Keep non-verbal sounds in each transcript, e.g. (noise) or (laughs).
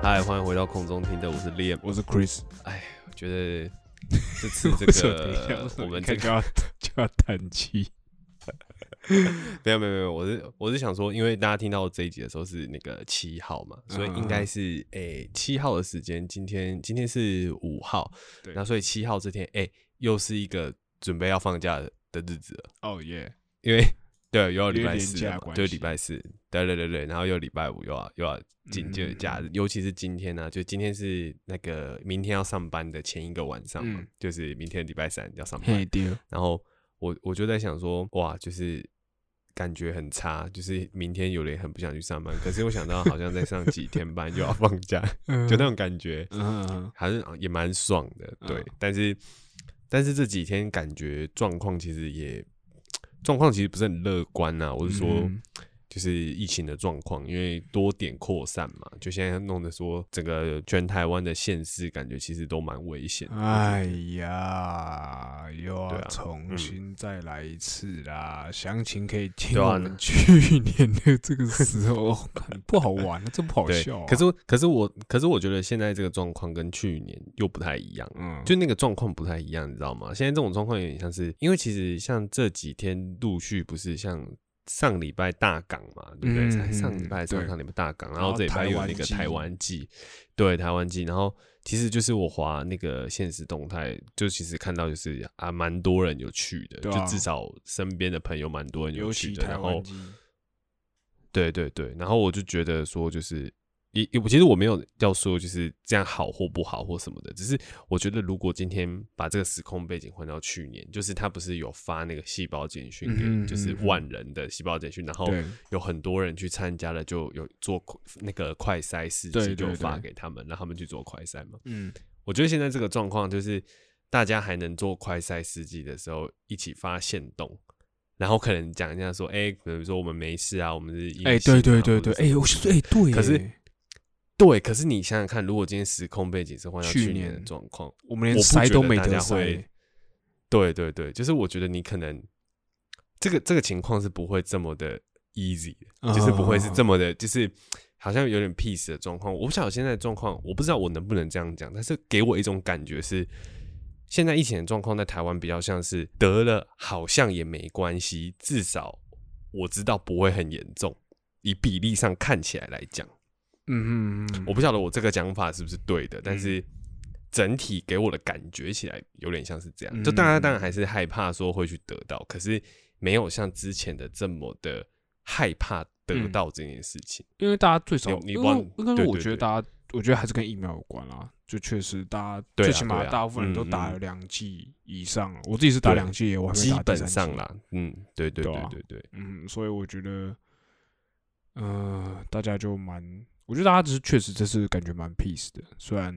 嗨，欢迎回到空中听的，我是 Liam。我是 Chris，哎，我觉得这次这个 (laughs) 我们这个就要 (laughs) 就要叹气？(laughs) 没有没有没有，我是我是想说，因为大家听到这一集的时候是那个七号嘛，所以应该是诶七、号的时间，今天今天是五号，对那所以七号这天诶又是一个准备要放假的的日子了，哦耶，因为对又要礼拜四就礼拜四，对对对对，然后又礼拜五又要又要紧接着假日，嗯尤其是今天呢、就今天是那个明天要上班的前一个晚上嘛，嗯。就是明天礼拜三要上班然后我我就在想说，哇，就是感觉很差，就是明天有人很不想去上班，可是我想到好像再上几天班就要放假，(laughs) 就那种感觉，还是也蛮爽的，对。嗯但是但是这几天感觉状况其实也状况其实不是很乐观呐、我是说。嗯就是疫情的状况，因为多点扩散嘛，就现在弄得说整个全台湾的县市感觉其实都蛮危险。哎呀，又要重嗯新再来一次啦！详情可以听去年的这个时候，(laughs) 看不好玩，真不好笑啊。，可是可是我可是我觉得现在这个状况跟去年又不太一样，嗯，就那个状况不太一样，你知道吗？现在这种状况有点像是，因为其实像这几天陆续不是像上礼拜大港嘛，对不对？嗯才上礼嗯拜上上礼拜大港，然然后后这礼拜有那个台湾季，对台湾季，然后其实就是我滑那个现实动态，就其实看到就是啊，蛮多人有去的，啊。就至少身边的朋友蛮多人有尤去的，然后，对对对，然后我就觉得说，就是也也，我其实我没有要说就是这样好或不好或什么的，只是我觉得如果今天把这个时空背景换到去年，就是他不是有发那个细胞简讯就是万人的细胞简讯，然后有很多人去参加了，就有做那个快筛试对剂，就对发给他们，让他们去做快筛嘛。嗯，我觉得现在这个状况就是大家还能做快筛试剂的时候，一起发现动。然后可能讲一下说，哎、比如说我们没事啊，我们是阴哎，对对对对，哎，我是说，哎，对，可是对，可是你想想看，如果今天时空背景是换到去去年的状况，我们连我不觉得大塞都没得家会塞，对对对，就是我觉得你可能这个这个情况是不会这么的 easy 的，就是不会是这么的，就是好像有点 peace 的状况。我不晓得现在的状况，我不知道我能不能这样讲，但是给我一种感觉是，现在疫情的状况在台湾比较像是得了好像也没关系，至少我知道不会很严重，以比例上看起来来讲。嗯嗯嗯，我不晓得我这个讲法是不是对的，但是整体给我的感觉起来有点像是这样。就大家当然还是害怕说会去得到，可是没有像之前的这么的害怕得到这件事情。因为大家最少，因为你你忘应该说，我觉得大家，我觉得还是跟疫苗有关啦。就确实，大家最起码大部分人都打了两剂以上了。我自己是打两剂，我还没基本打第三剂。上啦，嗯，对对对对对，嗯，所以我觉得，呃，大家就蛮，我觉得大家只是确实这次感觉蛮 peace 的，虽然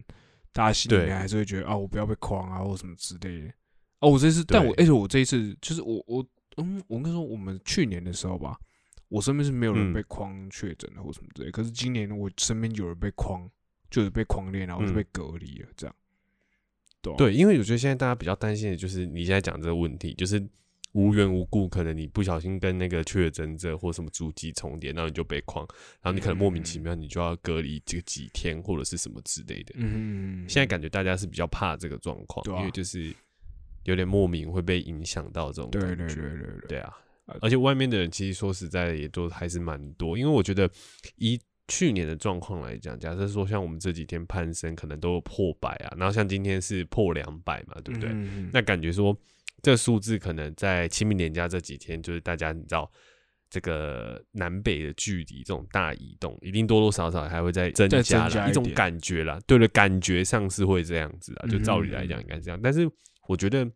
大家心里面还是会觉得啊，我不要被框啊，或什么之类的。哦，我这次，但我对而且我这一次就是我我嗯，我跟你说，我们去年的时候吧，我身边是没有人嗯被框确诊的或什么之类，可是今年我身边有人被框，就是被框裂，然后就嗯被隔离了，这样。对，因为我觉得现在大家比较担心的就是你现在讲这个问题，就是无缘无故可能你不小心跟那个确诊者或什么足迹重叠，然后你就被框，然后你可能莫名其妙你就要隔离这个几天或者是什么之类的。嗯，现在感觉大家是比较怕这个状况，啊因为就是有点莫名会被影响到这种对对感觉。对对对，对啊呃，而且外面的人其实说实在的也都还是蛮多，因为我觉得以去年的状况来讲，假设说像我们这几天攀升可能都有破百啊，然后像今天是破两百嘛，对不对？嗯那感觉说这个数字可能在清明年假这几天，就是大家你知道。这个南北的距离，这种大移动，一定多多少少还会再增加啦，一种感觉啦。对了，感觉上是会这样子啊，就照理来讲嗯应该是这样。但是我觉得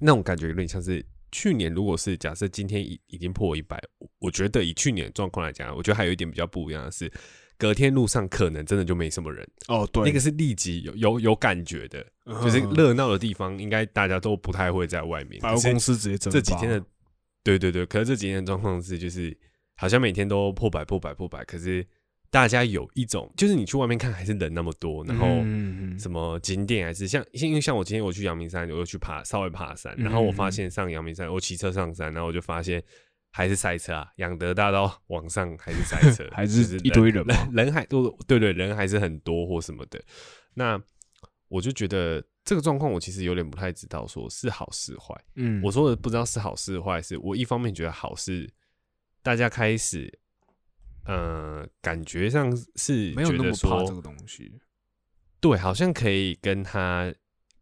那种感觉有点像是去年，如果是假设今天已已经破一百，我觉得以去年的状况来讲，我觉得还有一点比较不一样的是，隔天路上可能真的就没什么人，哦，对，那个是立即有有有感觉的，就是嗯热闹的地方，应该大家都不太会在外面。百货公司直接蒸这几天的对对对，可是这几天的状况是，就是好像每天都破百、破百、破百，可是大家有一种，就是你去外面看还是人那么多，然后嗯什么景点还是像，因为像我今天我去阳明山，我又去爬稍微爬山，然后我发现上阳明山，我骑车上山，然后我就发现还是塞车啊，养德大道往上还是塞车，(laughs) 还是一堆人人还多，对对，人还是很多或什么的。那我就觉得这个状况，我其实有点不太知道，说是好是坏。嗯，我说的不知道是好是坏，是我一方面觉得好是大家开始，呃，感觉上是没有那么怕这个东西。对，好像可以跟他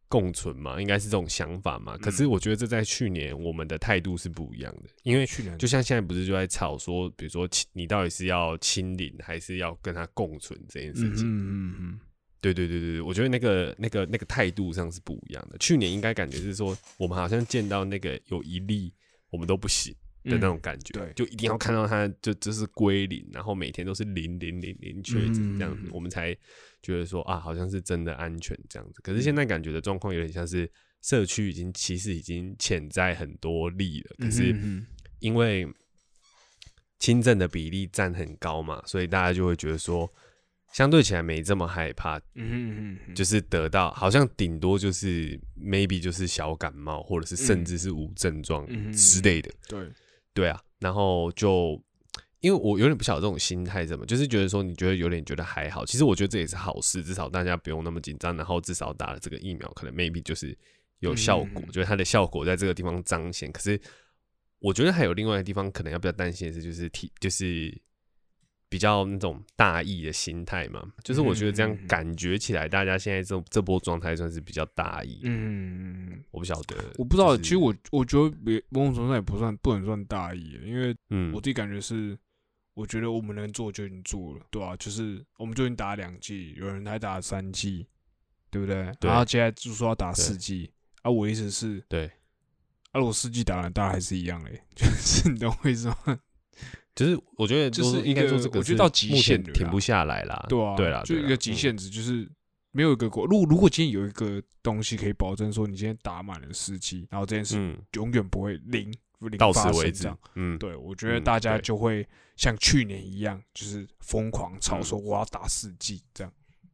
共存嘛，应该是这种想法嘛。可是嗯我觉得这在去年我们的态度是不一样的，因为去年就像现在不是就在吵说，比如说你到底是要清零还是要跟他共存这件事嗯情。嗯嗯对对对对，对我觉得那个那个那个态度上是不一样的。去年应该感觉是说，我们好像见到那个有一例，我们都不行的那种感觉，对就一定要看到它就就是归零，然后每天都是零零零零确诊这样子，嗯我们才觉得说啊，好像是真的安全这样子。可是现在感觉的状况有点像是社区已经其实已经潜在很多例了，可是因为轻症的比例占很高嘛，所以大家就会觉得说。相对起来没这么害怕，嗯嗯嗯，就是得到好像顶多就是 maybe 就是小感冒，或者是甚至是无症状嗯之类的，对，对啊。然后就因为我有点不晓得这种心态怎么，就是觉得说你觉得有点觉得还好，其实我觉得这也是好事，至少大家不用那么紧张，然后至少打了这个疫苗，可能 maybe 就是有效果，嗯就是它的效果在这个地方彰显。可是我觉得还有另外一个地方可能要比较担心的是，就是体就是。比较那种大意的心态嘛，就是我觉得这样感觉起来，大家现在这这波状态算是比较大意。嗯我不晓得，我不知道，就是其实我我觉得别某种程度上也不算不能算大意，因为嗯。我自己感觉是，我觉得我们能做就已经做了，对吧、就是我们就已经打两季，有人还打三季，对不对？对。然后接下来就说要打四季，啊，我意思是，对，啊，如果四季打完，大家还是一样嘞，(laughs) 就是你懂我意思吗？就是我觉得就是应该说这个是一个我觉得到极限停不下来啦。对啊，对啦，就一个极。限嗯值，就是没有一个国。如果如果今天有一个东西可以保证说你今天打满了四剂，然后这件事嗯，永远不会零零到此为止。嗯，对，我觉得嗯大家就会像去年一样，就是疯狂吵嗯说我要打四季这样。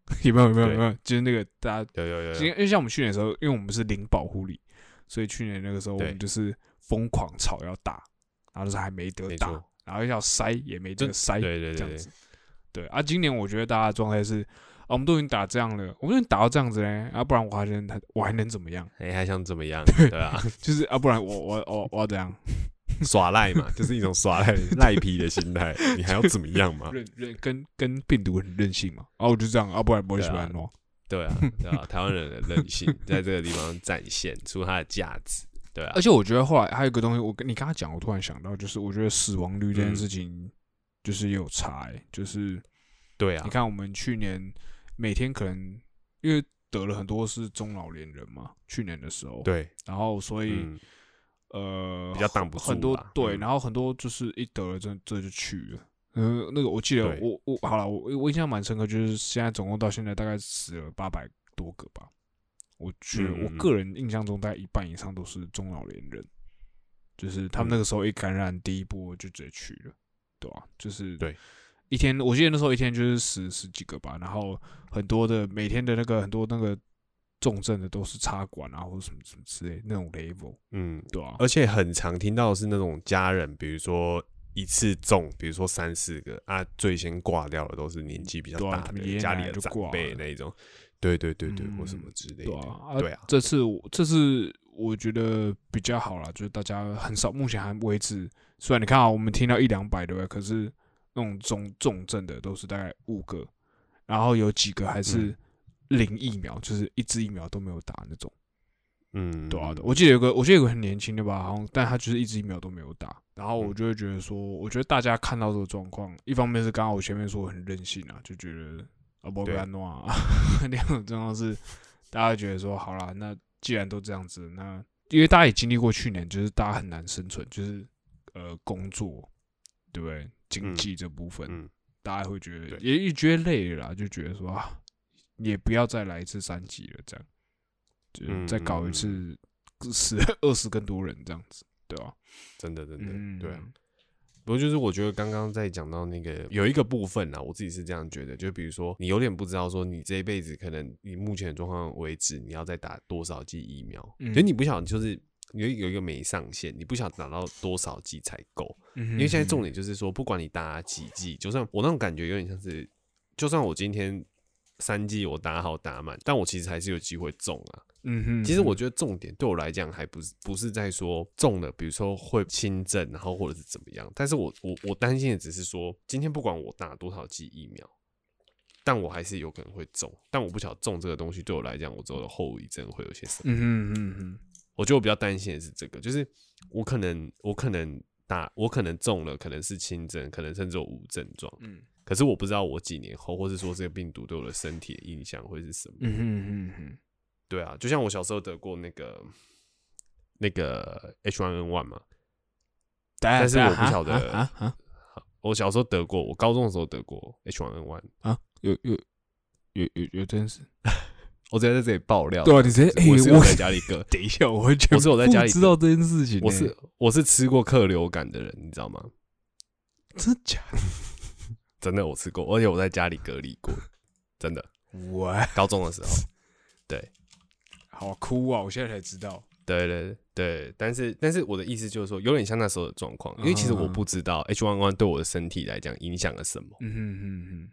(laughs) 有没有？有没有？有没有？就是那个大家，有有有有，因为像我们去年的时候，因为我们是零保护力，所以去年那个时候我们就是疯狂吵要打，然后就是还没得打然后要塞也没这个塞，对对对对这样子。对啊，今年我觉得大家的状态是，啊，我们都已经打这样了，我们都已经打到这样子嘞，啊，不然我还能我还能怎么样？哎，还想怎么样？对啊，就是啊，不然我我我我要怎样？(laughs) 耍赖嘛，就是一种耍赖赖皮的心态。你还要怎么样嘛？任任跟跟病毒很任性嘛？啊，我就这样啊，不然不会喜欢我。对啊，对啊，台湾人的任性在这个地方展现出它的价值。对啊而，且我觉得后来还有一个东西，我跟你刚刚讲，我突然想到，就是我觉得死亡率这件嗯事情就是也有差、欸，就是对啊你，看我们去年每天可能因为得了很多是中老年人嘛，去年的时候，，对，然后所以、嗯，呃比较挡不住很多对，嗯然后很多就是一得了这这就去了。嗯，那个我记得对我我好了，我我印象蛮深刻，就是现在总共到现在大概死了八百多个吧。我觉得我个人印象中，大概一半以上都是中老年人，就是他们嗯。那个时候一感染第一波就直接去了，对吧、就是对。一天，我记得那时候一天就是十十几个吧，然后很多的每天的那个很多那个重症的都是插管啊或者什么什么之类那种 level，嗯，对啊、而且很常听到的是那种家人，比如说一次中，比如说三四个啊，最先挂掉的都是年纪比较大的、家里的长辈那一种。对对对对，或什嗯么之类的。对啊，对啊这次我这次我觉得比较好啦，就是大家很少，目前还为止，虽然你看啊，我们听到一两百对不对？可是那种重重症的都是大概五个，然后有几个还是嗯零疫苗，就是一支疫苗都没有打那种。嗯，对啊，我记得有个，我记得有个很年轻的吧，好像，但他就是一支疫苗都没有打。然后我嗯就会觉得说，我觉得大家看到这个状况，一方面是刚刚我前面说很任性啊，就觉得啊不对被安诺啊，另外一种状况是大家觉得说，好啦，那既然都这样子，那因为大家也经历过去年，就是大家很难生存，就是呃工作，对不对？经嗯济这部分，嗯，大家会觉得也也觉得累了啦，就觉得说啊，也不要再来一次三级了，这样，就是再搞一次死二十更多人这样子。对吧、真的真的，嗯，对啊。不过就是我觉得刚刚在讲到那个有一个部分啊，我自己是这样觉得，就比如说你有点不知道说你这一辈子可能以目前的状况为止，你要再打多少剂疫苗，嗯。就你不晓得就是有有一个没上限，你不晓得打到多少剂才够，嗯，因为现在重点就是说，不管你打几剂，就算我那种感觉有点像是，就算我今天三剂我打好打满，但我其实还是有机会中啊。嗯哼，其实我觉得重点对我来讲，还不是不是在说中了，比如说会轻症，然后或者是怎么样。但是我我我担心的只是说，今天不管我打多少剂疫苗，但我还是有可能会中。但我不晓得中这个东西对我来讲，我之后的后遗症会有些什么。嗯哼嗯哼，我觉得我比较担心的是这个，就是我可能我可能打我可能中了，可能是轻症，可能甚至有无症状。嗯可是我不知道我几年后，或是说这个病毒对我的身体的影响会是什么。嗯哼嗯哼，对啊，就像我小时候得过那个那个 H1N1 嘛，但但是我不晓得啊啊我小时候得过，我高中的时候得过 H1N1，啊，有有有有有真是，(laughs) 我直接在这里爆料。对啊，你直接哎我我在家里割，(laughs) 等一下，我完全我是我在家里知道这件事情欸，我是我是吃过客流感的人，你知道吗？真假的？真的我吃过，而且我在家里隔离过，(laughs) 真的。我高中的时候，对好哭啊！我现在才知道，对对对，但是但是我的意思就是说，有点像那时候的状况，因为其实我不知道 H1N1 对我的身体来讲影响了什么。嗯嗯嗯哼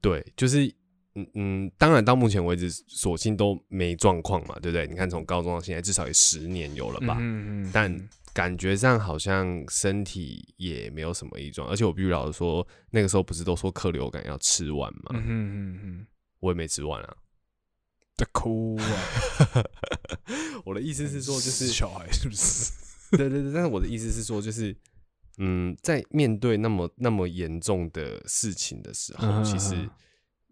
对，就是嗯嗯，当然到目前为止，索性都没状况嘛，对不对？你看从高中到现在，至少也十年有了吧？嗯嗯，但感觉上好像身体也没有什么异状，而且我必须老实说，那个时候不是都说客流感要吃完吗？嗯嗯嗯，我也没吃完啊。在哭啊！(laughs) 我的意思是说，就是小孩是不是？(laughs) 对对对，但是我的意思是说，就是嗯，在面对那么那么严重的事情的时候，嗯其实嗯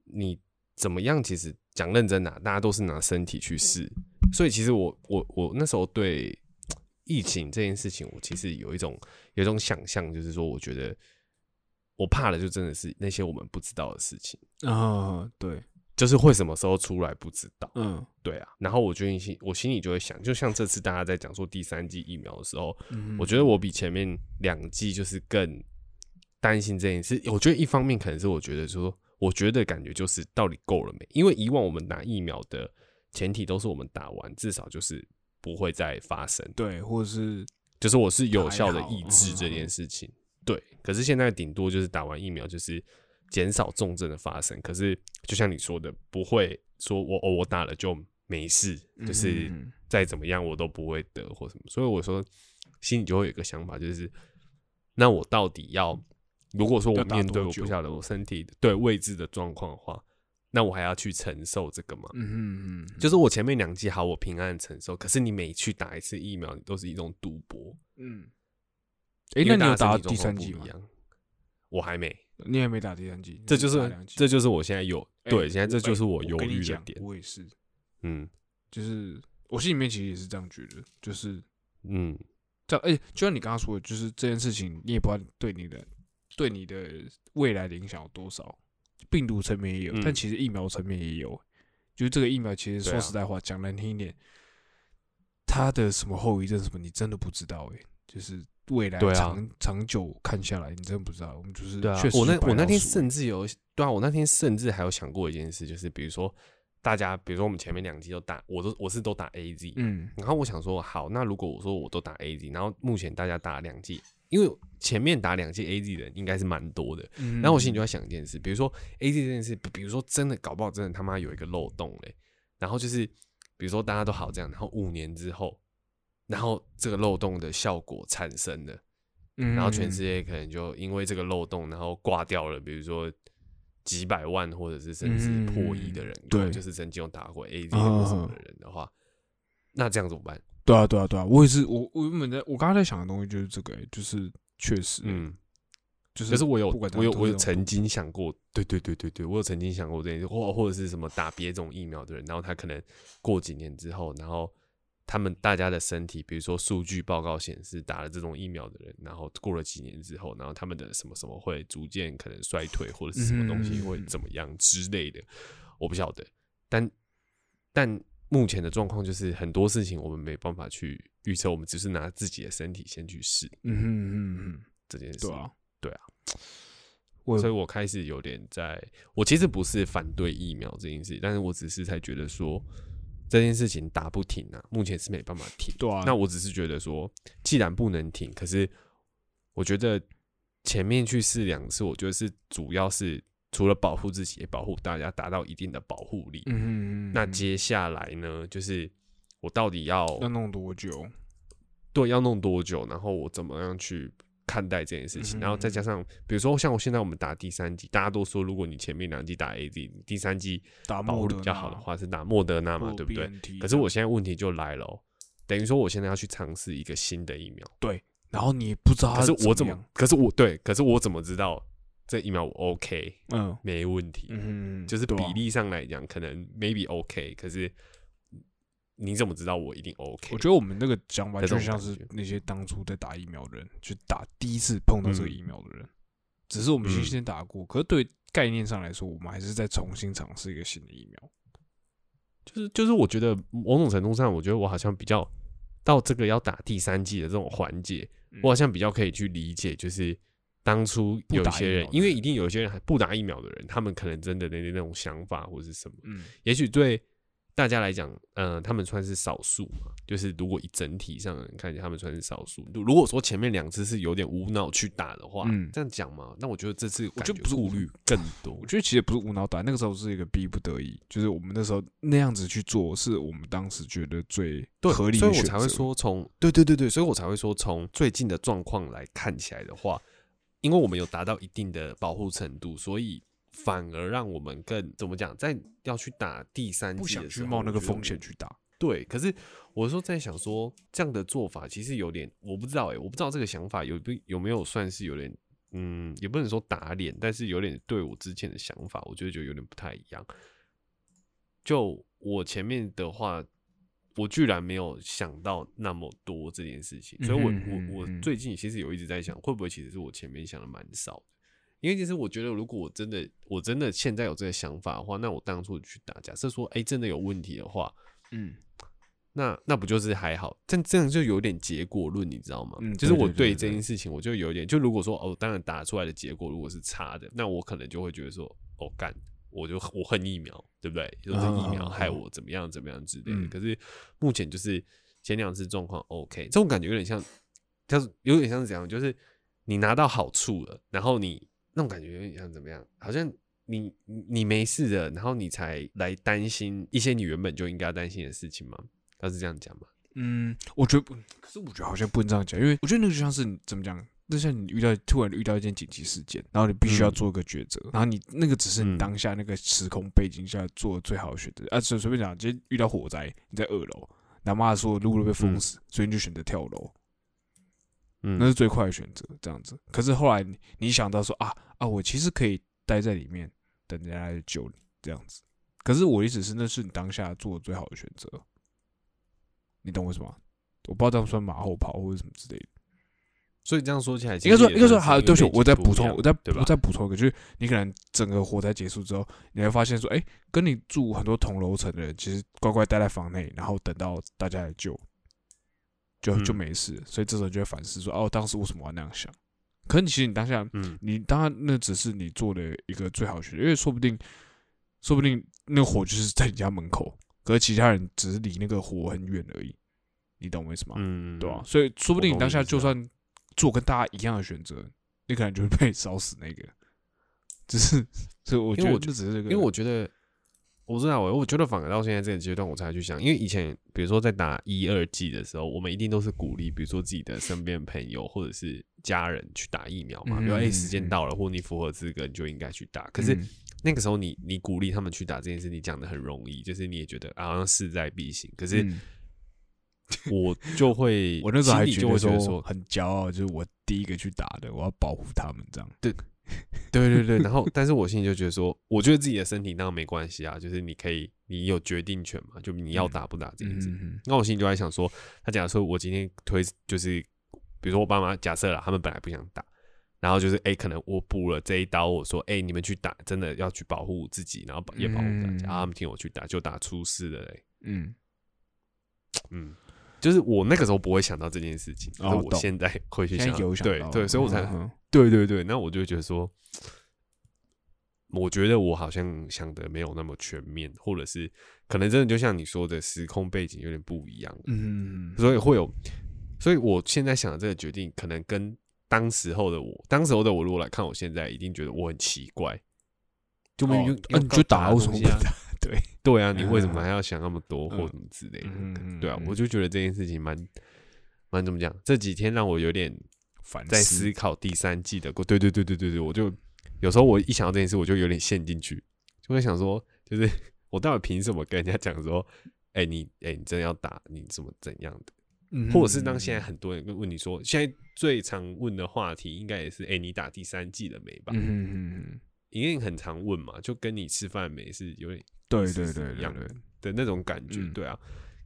你怎么样？其实讲认真的、啊，大家都是拿身体去试，所以其实我我我那时候对疫情这件事情，我其实有一种有一种想象，就是说，我觉得我怕的就真的是那些我们不知道的事情，啊，对，就是会什么时候出来不知道。嗯对啊，然后我觉得心我心里就会想，就像这次大家在讲说第三季疫苗的时候，嗯，我觉得我比前面两季就是更担心这件事。我觉得一方面可能是我觉得说，我觉得感觉就是到底够了没？因为以往我们打疫苗的前提都是我们打完至少就是不会再发生，对，或者是就是我是有效的抑制这嗯件事情。对，可是现在顶多就是打完疫苗就是减少重症的发生，可是就像你说的，不会说我哦我打了就没事，就是嗯再怎么样我都不会得或什么。所以我说心里就会有一个想法，就是那我到底要，如果说我面对我不晓得我身体的对未知的状况的话，那我还要去承受这个吗？嗯嗯嗯，就是我前面两季好，我平安承受，可是你每去打一次疫苗，你都是一种赌博。嗯，哎，那你有打第三剂吗？我还没，你还没打第三剂，这就是这就是我现在有哎对，现在这就是哎我犹豫的点。我也是，嗯就是我心里面其实也是这样觉得，就是嗯，这样。哎、就像你刚刚说的，就是这件事情，你也不知道对你的对你的未来的影响有多少。病毒层面也有，嗯但其实疫苗层面也有。就是这个疫苗，其实说实在话，讲难听一点，它的什么后遗症什么，你真的不知道。哎，就是未来长、长久看下来，你真的不知道。我们就是对啊确，实我那我那天甚至有对啊，我那天甚至还有想过一件事，就是比如说大家，比如说我们前面两季都打，我都我是都打 A Z，嗯然后我想说，好，那如果我说我都打 A Z，然后目前大家打两季，因为前面打两季 A Z 的人应该是蛮多的，嗯，然后我心里就在想一件事，比如说 A Z 这件事，比比如说真的搞不好真的他妈有一个漏洞嘞，然后就是比如说大家都好这样，然后五年之后，然后这个漏洞的效果产生了，嗯，然后全世界可能就因为这个漏洞，然后挂掉了，比如说几百万或者是甚至破亿的人，嗯对就是曾经有打过 A 或什么的人的话，那这样怎么办？对啊，对啊，对啊，我也是，我我原本在我刚刚在想的东西就是这个、欸，就是确实，嗯，嗯，就是可是我有我有我有曾经想过，对对对对对，我有曾经想过这件事，或或者是什么打别种疫苗的人，然后他可能过几年之后，然后他们大家的身体，比如说数据报告显示打了这种疫苗的人，然后过了几年之后，然后他们的什么什么会逐渐可能衰退，或者是什么东西会嗯怎么样之类的，我不晓得，但但目前的状况就是很多事情我们没办法去预测，我们只是拿自己的身体先去试嗯哼嗯哼，这件事。对啊，对啊，我所以我开始有点在，我其实不是反对疫苗这件事，但是我只是才觉得说这件事情打不停啊，目前是没办法停。对啊，那我只是觉得说，既然不能停，可是我觉得前面去试两次，我觉得是主要是除了保护自己，也保护大家，达到一定的保护力。嗯哼嗯哼，那接下来呢，就是我到底要要弄多久？对要弄多久，然后我怎么样去看待这件事情，然后再加上，比如说像我现在我们打第三剂，大家都说，如果你前面两剂打 A Z，第三剂打保护比较好的话是打莫德纳嘛，对不对？可是我现在问题就来了哦、等于说我现在要去尝试一个新的疫苗，对然后你不知道可是我怎么可是我对，可是我怎么知道这疫苗我 OK 嗯。没问题？嗯，就是比例上来讲，可能 maybe OK，可是你怎么知道我一定 OK？我觉得我们那个讲法就像是那些当初在打疫苗的人，去打第一次碰到这个嗯。疫苗的人，只是我们先嗯。先打过，可是对概念上来说，我们还是在重新尝试一个新的疫苗。就是就是，我觉得某种程度上，我觉得我好像比较到这个要打第三季的这种环节，嗯我好像比较可以去理解，就是当初有一些人，因为一定有一些人还不打疫苗的人，他们可能真的那那种想法或是什么，嗯。也许对大家来讲，嗯、他们算是少数嘛。就是如果以整体上人看起来，他们算是少数。如如果说前面两次是有点无脑去打的话，嗯这样讲嘛，那我觉得这次我觉得不是顾虑更多我。觉得其实不是无脑打，那个时候是一个逼不得已，就是我们那时候那样子去做，是我们当时觉得最，合理的。所以我才会说从对对对对，所以我才会说从最近的状况来看起来的话，因为我们有达到一定的保护程度，所以反而让我们更怎么讲，在要去打第三不想季的时候去冒那个我觉得风险去打。对，可是我说在想说，这样的做法其实有点，我不知道哎、我不知道这个想法有不有没有算是有点，嗯，也不能说打脸，但是有点对我之前的想法，我觉得就有点不太一样。就我前面的话，我居然没有想到那么多这件事情，所以我嗯哼嗯我我嗯最近其实有一直在想，会不会其实是我前面想的蛮少的。因为其实我觉得，如果我真的我真的现在有这个想法的话，那我当初去打，假设说，哎、真的有问题的话，嗯，那那不就是还好？但这样就有点结果论，你知道吗？嗯就是我对这件事情，我就有点，就如果说哦，当然打出来的结果如果是差的，那我可能就会觉得说，哦干，我就我恨疫苗，对不对？就是疫苗害我怎么样怎么样之类的。嗯可是目前就是前两次状况 OK，这种感觉有点像，就是有点像是怎样，就是你拿到好处了，然后你那种感觉有点像怎么样？好像你你你没事的，然后你才来担心一些你原本就应该担心的事情吗？他是这样讲吗？嗯，我觉得不，可是我觉得好像不能这样讲，因为我觉得那个就像是怎么讲，就像你遇到突然遇到一件紧急事件，然后你必须要嗯做一个抉择，然后你那个只是你嗯当下那个时空背景下做的最好的选择啊。随随便讲，今天遇到火灾，你在二楼，他妈的所有路都被封嗯死，所以你就选择跳楼，嗯，那是最快的选择，这样子。可是后来你你想到说啊啊，我其实可以待在里面等人家来救你，这样子。可是我的意思是，那是你当下做的最好的选择，你懂我什么？我不知道这样算马后炮或者什么之类的。所以这样说起来，应该说，应该说，还还对不起，我再补充，我再我再补充一个，就是你可能整个火灾结束之后，你会发现说，哎、跟你住很多同楼层的人，其实乖乖待在房内，然后等到大家来救，就就嗯没事。所以这时候就会反思说，哦，当时为什么要那样想？可是其实你当下，嗯你当然那只是你做的一个最好的选择，因为说不定，说不定那个火就是在你家门口，可是其他人只是离那个火很远而已。你懂我意思吗？嗯，对啊，所以说不定你当下就算做跟大家一样的选择，你可能就会被烧死那个。只是，(laughs) 所以我觉得因为我就只是这个，因为我觉得，我知道我，我觉得反而到现在这个阶段，我才去想，因为以前比如说在打一二季的时候，我们一定都是鼓励，比如说自己的身边朋友或者是家人去打疫苗嘛，比如说哎、嗯时间到了，或你符合资格，你就应该去打。可是嗯那个时候你你鼓励他们去打这件事，你讲的很容易，就是你也觉得啊好像势在必行，可是嗯 (laughs) 我就会，我那时候还觉得说，很骄傲，就是我第一个去打的，我要保护他们这样。对 (laughs) 对对对，然后但是我心里就觉得说，我觉得自己的身体当然没关系啊，就是你可以，你有决定权嘛，就你要打不打这件事。嗯那我心里就在想说，他假如说我今天推，就是比如说我爸妈假设了，他们本来不想打，然后就是哎、可能我补了这一刀，我说哎、你们去打，真的要去保护自己，然后也保护大家，嗯然后他们听我去打，就打出事了嘞，嗯，嗯，就是我那个时候不会想到这件事情，哦但我现在会去想，对对，所以我才对对对，那我就觉得说，我觉得我好像想的没有那么全面，或者是可能真的就像你说的，时空背景有点不一样，嗯，所以会有，所以我现在想的这个决定，可能跟当时候的我，当时候的我如果来看我现在，一定觉得我很奇怪，就明明啊你就打为什么？对，(laughs) 对啊，你为什嗯么还要想那么多或嗯什么之类的？对啊，嗯我就觉得这件事情蛮蛮怎么讲，这几天让我有点在思思考第三季的过。对对对对对对，我就有时候我一想到这件事，我就有点陷进去，就会想说，就是 (laughs) 我到底凭什么跟人家讲说，哎、你哎、你真的要打，你怎么怎样的？嗯或者是当现在很多人问你说，现在最常问的话题应该也是，哎、你打第三季了没吧？嗯嗯嗯因为很常问嘛，就跟你吃饭没是有点对对对是一样的那种感觉，嗯对啊。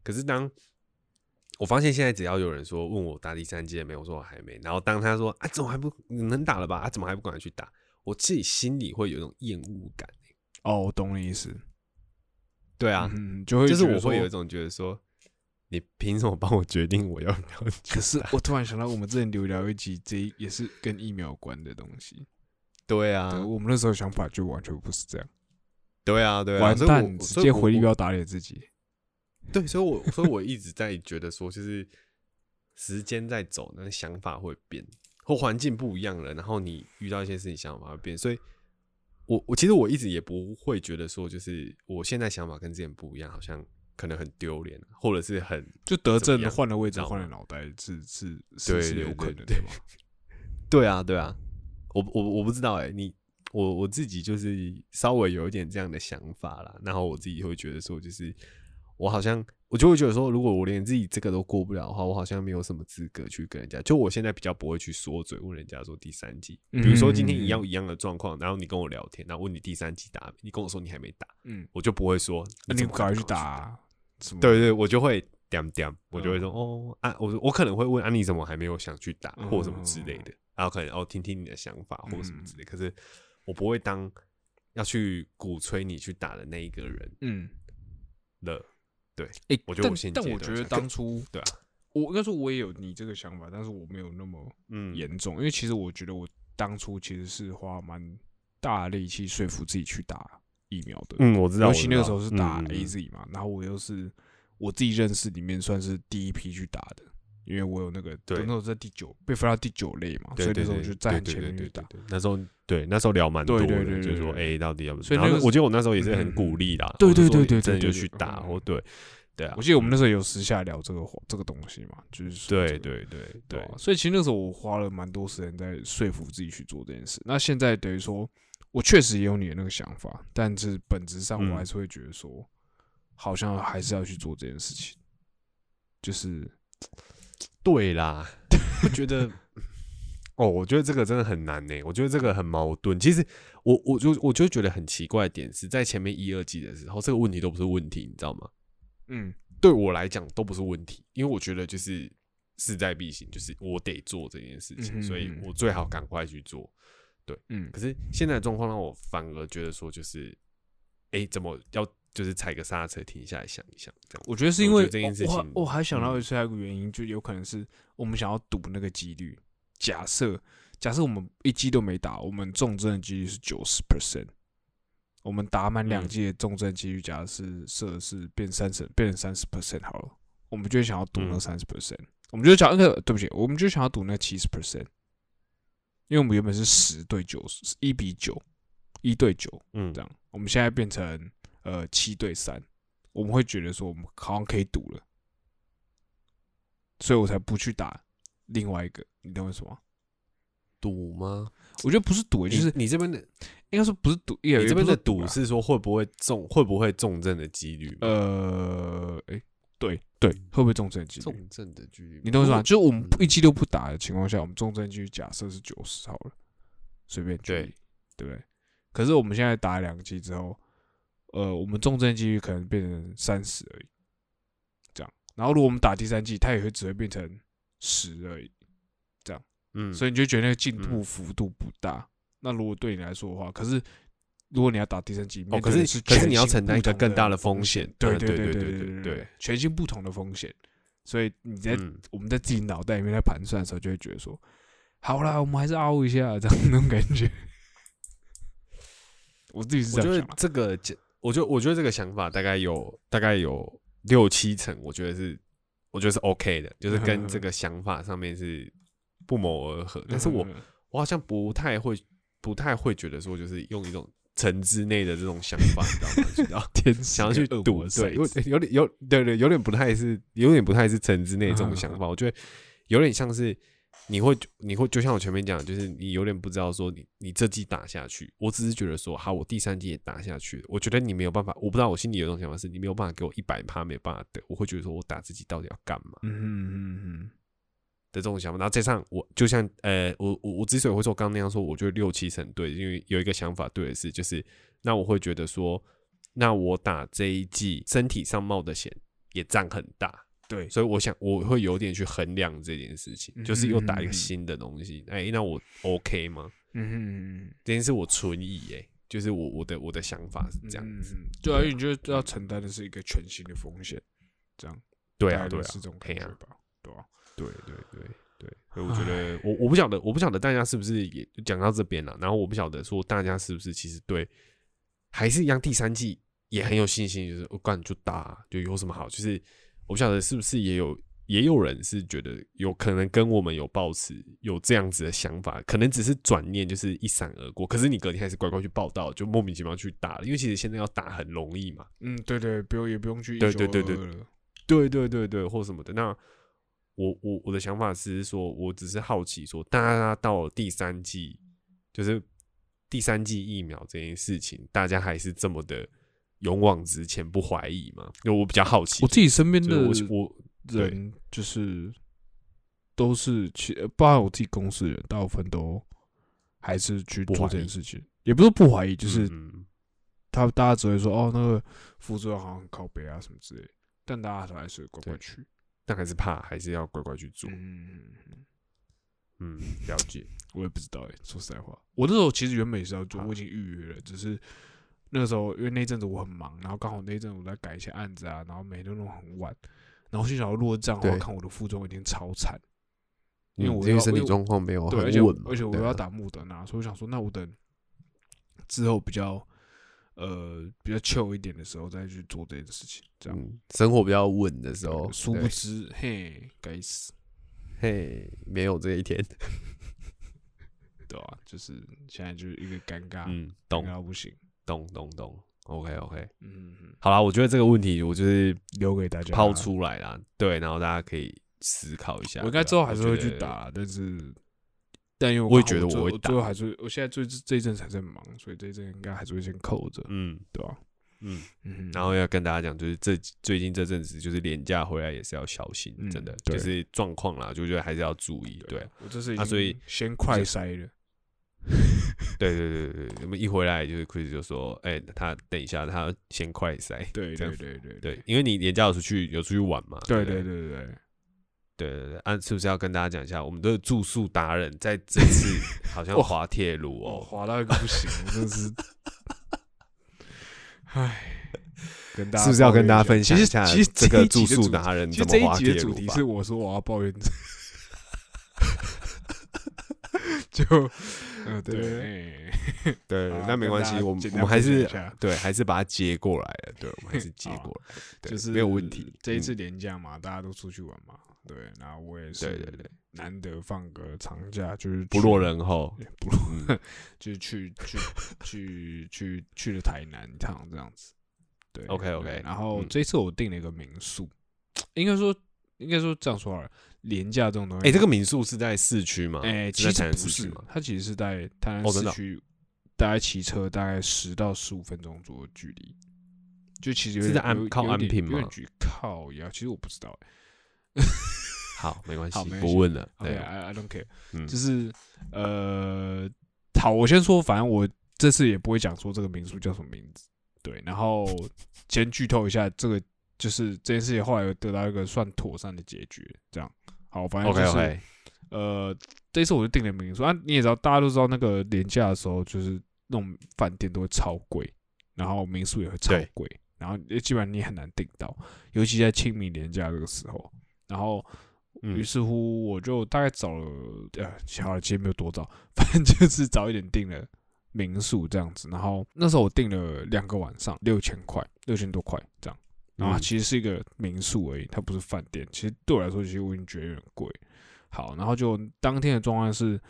可是当我发现现在只要有人说问我打第三季了没，我说我还没，然后当他说啊怎么还不能打了吧？啊怎么还不赶快去打？我自己心里会有一种厌恶感、哦，我懂你意思，对啊，嗯，就会就是我会有一种觉得说，你凭什么帮我决定我要不要？可是我突然想到，我们之前聊聊一集，这也是跟疫苗有关的东西。对啊对，，我们那时候想法就完全不是这样，对啊，对啊，完蛋，直接回力。镖打脸自己。(laughs) 对，所以我所以我一直在觉得说，就是时间在走，那想法会变，或环境不一样了，然后你遇到一些事情，想法会变。所以我我其实我一直也不会觉得说，就是我现在想法跟之前不一样，好像可能很丢脸，或者是很就得怎么样症换了位置，换了脑袋，是是对是有可能的对对嘛？(laughs) 对啊，对啊，我我我不知道哎、你我我自己就是稍微有一点这样的想法啦，然后我自己会觉得说，就是我好像我就会觉得说，如果我连自己这个都过不了的话，我好像没有什么资格去跟人家。就我现在比较不会去说嘴问人家说第三季，比如说今天一样一样的状况，然后你跟我聊天，然后问你第三季打没，你跟我说你还没打，嗯，我就不会说你怎么赶快去打？对对，我就会点点，我就会说、嗯哦啊，我我可能会问啊，你怎么还没有想去打嗯或什么之类的，然后可能哦听听你的想法或什么之类，可是我不会当要去鼓吹你去打的那一个人嗯，了。对，但我觉得我现但我觉得当初 (laughs) 对啊，我应该说我也有你这个想法，但是我没有那么嗯，严重，因为其实我觉得我当初其实是花蛮大力气说服自己去打疫苗的。嗯，我知道，尤其那个时候是打嗯嗯嗯 A Z 嘛，然后我又是我自己认识里面算是第一批去打的，因为我有那个对。那时候在第九被分到第九类嘛，所以那时候我就在很前面去打。那时候对那时候聊蛮多的，就是说哎，到底要不要？所以那个我觉得我那时候也是很嗯鼓励啦，对对对对真的对就去打，嗯。或对对啊。我，记得我们那时候有私下聊这个话这个东西嘛，就是说对这个对对对所以其实那时候我花了蛮多时间在说服自己去做这件事。那现在等于说，我确实也有你的那个想法，但是本质上嗯我还是会觉得说，好像还是要去做这件事情。就是对啦，我觉得，哦，我觉得这个真的很难呢。我觉得这个很矛盾。其实我我就我就觉得很奇怪的点是在前面一二季的时候，这个问题都不是问题，你知道吗？嗯对我来讲都不是问题，因为我觉得就是势在必行，就是我得做这件事情，所以嗯我最好赶快去做。对嗯可是现在的状况让我反而觉得说，就是，哎、怎么要就是踩个刹车，停下来想一想，这样。我觉得是因为这件事我情我还想到一个原因，就有可能是我们想要赌那个几率。假设假设我们一击都没打，我们重症的几率是九十 percent。我们打满两嗯季的重症几率，假设是设是变三十，变成三十 percent 好了，我们就想要赌那嗯三十 percent，我们就想那个对不起，我们就想要赌那七十 percent，因为我们原本是十对九，一比九，一对九，嗯这样，我们现在变成呃七对三，我们会觉得说我们好像可以赌了，所以我才不去打另外一个，你懂我意思吗？赌吗？我觉得不是赌，就是你你这边的应该说不是赌，也你这边的赌赌是说会不会中会不会重症的几率？呃，哎、对对，会不会重症几率？重症的几率，你懂我意思吗？就是我们嗯一季都不打的情况下，我们重症几率假设是九十好了，随便举对例，对不对？可是我们现在打两季之后，呃，我们重症几率可能变成三十而已，这样。然后如果我们打第三季，它也会只会变成十而已，这样嗯，所以你就觉得那个进步嗯幅度不大。那如果对你来说的话，可是如果你要打第三季，哦，可是是可是你要承担一个个更大的风风险，对嗯对对对对对对，全新不同的风险。所以你在嗯，我们在自己脑袋里面在盘算的时候，就会觉得说，好啦，我们还是凹一下，这样那种感觉。(laughs) 我自己是这样想啦，这个，我觉得我觉得这个想法大概有大概有六七成，我觉得是我觉得是 OK 的，就是跟这个想法上面是不谋而合。但是我嗯我好像不太会不太会觉得说，就是用一种城之内的这种想法，你知道吗？你知道天想要去赌，对，有有点有对对，有点不太是，有点不太是城之内这种想嗯法。(laughs) 我觉得有点像是你会你会就像我前面讲，就是你有点不知道说你你这季打下去，我只是觉得说好，我第三季也打下去了，我觉得你没有办法，我不知道我心里有一种想法是你没有办法给我一百趴，没有办法的，我会觉得说我打自己到底要干嘛？嗯哼嗯哼的这种想法，然后加上我就像呃，我我我之所以会说刚刚那样说，我觉得六七成对，因为有一个想法对的是，就是那我会觉得说，那我打这一季身体上冒的险也占很大，对，所以我想我会有点去衡量这件事情，就是又打一嗯个新的东西，哎、那我 OK 吗？嗯哼嗯这件事我存疑哎、就是我我的我的想法是这样子，对啊，因为你就要承担的是一个全新的风险，这样对啊对啊大概类似，这种感觉吧，对啊？对对对对，所以我觉得我我不晓得我不晓得大家是不是也讲到这边了，然后我不晓得说大家是不是其实对还是一样第三季也很有信心，就是我干就打就有什么好，就是我不晓得是不是也有也有人是觉得有可能跟我们有抱持有这样子的想法，可能只是转念就是一闪而过，可是你隔天还是乖乖去报道，就莫名其妙去打了，因为其实现在要打很容易嘛，嗯，对对，不用也不用去对对对对对对对对，或什么的。那我我我的想法是说，我只是好奇说，大家到了第三季，就是第三季疫苗这件事情，大家还是这么的勇往直前，不怀疑嘛？因为我比较好奇，我自己身边的就是我我人就是都是其，呃包含我自己公司的人，大部分都还是去做这件事情，也不是不怀疑，就是嗯他大家只会说哦，那个副作用好像很靠背啊什么之类，但大家还是乖乖去。但还是怕，还是要乖乖去做。嗯，嗯，了解。(laughs) 我也不知道哎、说实在话，我那时候其实原本也是要做，我已经预约了，只是那个时候因为那一阵子我很忙，然后刚好那一阵子我在改一些案子啊，然后每天都弄很晚，然后心想如果这样的话，看我的副作用一定超惨。因为嗯我要因为身体状况没有对，而且我很稳嘛，而且我要打木德纳，所以我想说，那我等之后比较呃比较 chill 一点的时候再去做这件事情，这样。嗯，生活比较稳的时候，殊不知，嘿，该死，嘿，没有这一天。(laughs) 对啊、就是现在就是一个尴尬，嗯，尴懂尬到不行。懂懂懂。OK OK，嗯，嗯好啦，我觉得这个问题我就是留给大家抛。出来啦，对，然后大家可以思考一下。我应该之后还是会去，打，但是但因为我也觉得我会打最后还是我现在最这一阵才在忙，所以这一阵应该还是会先扣着，嗯对吧？嗯，嗯，然后要跟大家讲，就是这最近这阵子就是廉价回来也是要小心，嗯真的对就是状况啦，就觉得还是要注意。对对，我这是已啊所以经先快筛了，对对对对对，我们一回来就是 Chris 就说，哎，他等一下他先快塞，对对对对对，因为你年假有出去有出去玩嘛，对对不对？对对对，对。啊，是不是要跟大家讲一下，我们的住宿达人在这次 (laughs) 好像滑铁卢哦，哦，滑到一个不行，真的是，(laughs) 唉，跟大家是不是要跟大家分享一下其实其实这个住宿达人其实这一怎么滑集的主题是我说我要抱怨，(laughs) (laughs) 就 (laughs) 嗯对对，(laughs) 那没关系，我们我们还是对，还是把它接过来了，对，我们还是接过来了，就是没有问题。嗯这一次连假嘛，大家都出去玩嘛，对，然后我也是，对对对，难得放个长假，就是不落人后，不落，嗯就是去去去去去了台南一趟这样子。对 OK，OK，对然后嗯这次我订了一个民宿，应该说应该说这样说好了，廉价这种东西，哎，这个民宿是在市区吗？哎、是其实不是它其实是在台南哦真的？哦市区，大概骑车大概十到十五分钟左右距离，就其实有是在安靠安平吗？靠呀，其实我不知道。好，没关系 (laughs) 好没，关系。不问了。对，I I don't care，嗯。就是呃，好，我先说，反正我这次也不会讲说这个民宿叫什么名字，对，然后先剧透一下，这个就是这件事情后来有得到一个算妥善的解决，这样，好，反正就是呃，这次我就订了民宿啊，你也知道，大家都知道那个廉价的时候，就是那种饭店都会超贵，然后民宿也会超贵，然后基本上你很难订到，尤其在清明年假这个时候。然后，嗯于是乎我就大概找了，呃，好了，其实没有多早，反正就是早一点订了民宿这样子。然后那时候我订了两个晚上，六千块，六千多块这样。然后其实是一个民宿而已，它不是饭店。其实对我来说，其实我已经觉得有点贵。好，然后就当天的状况是，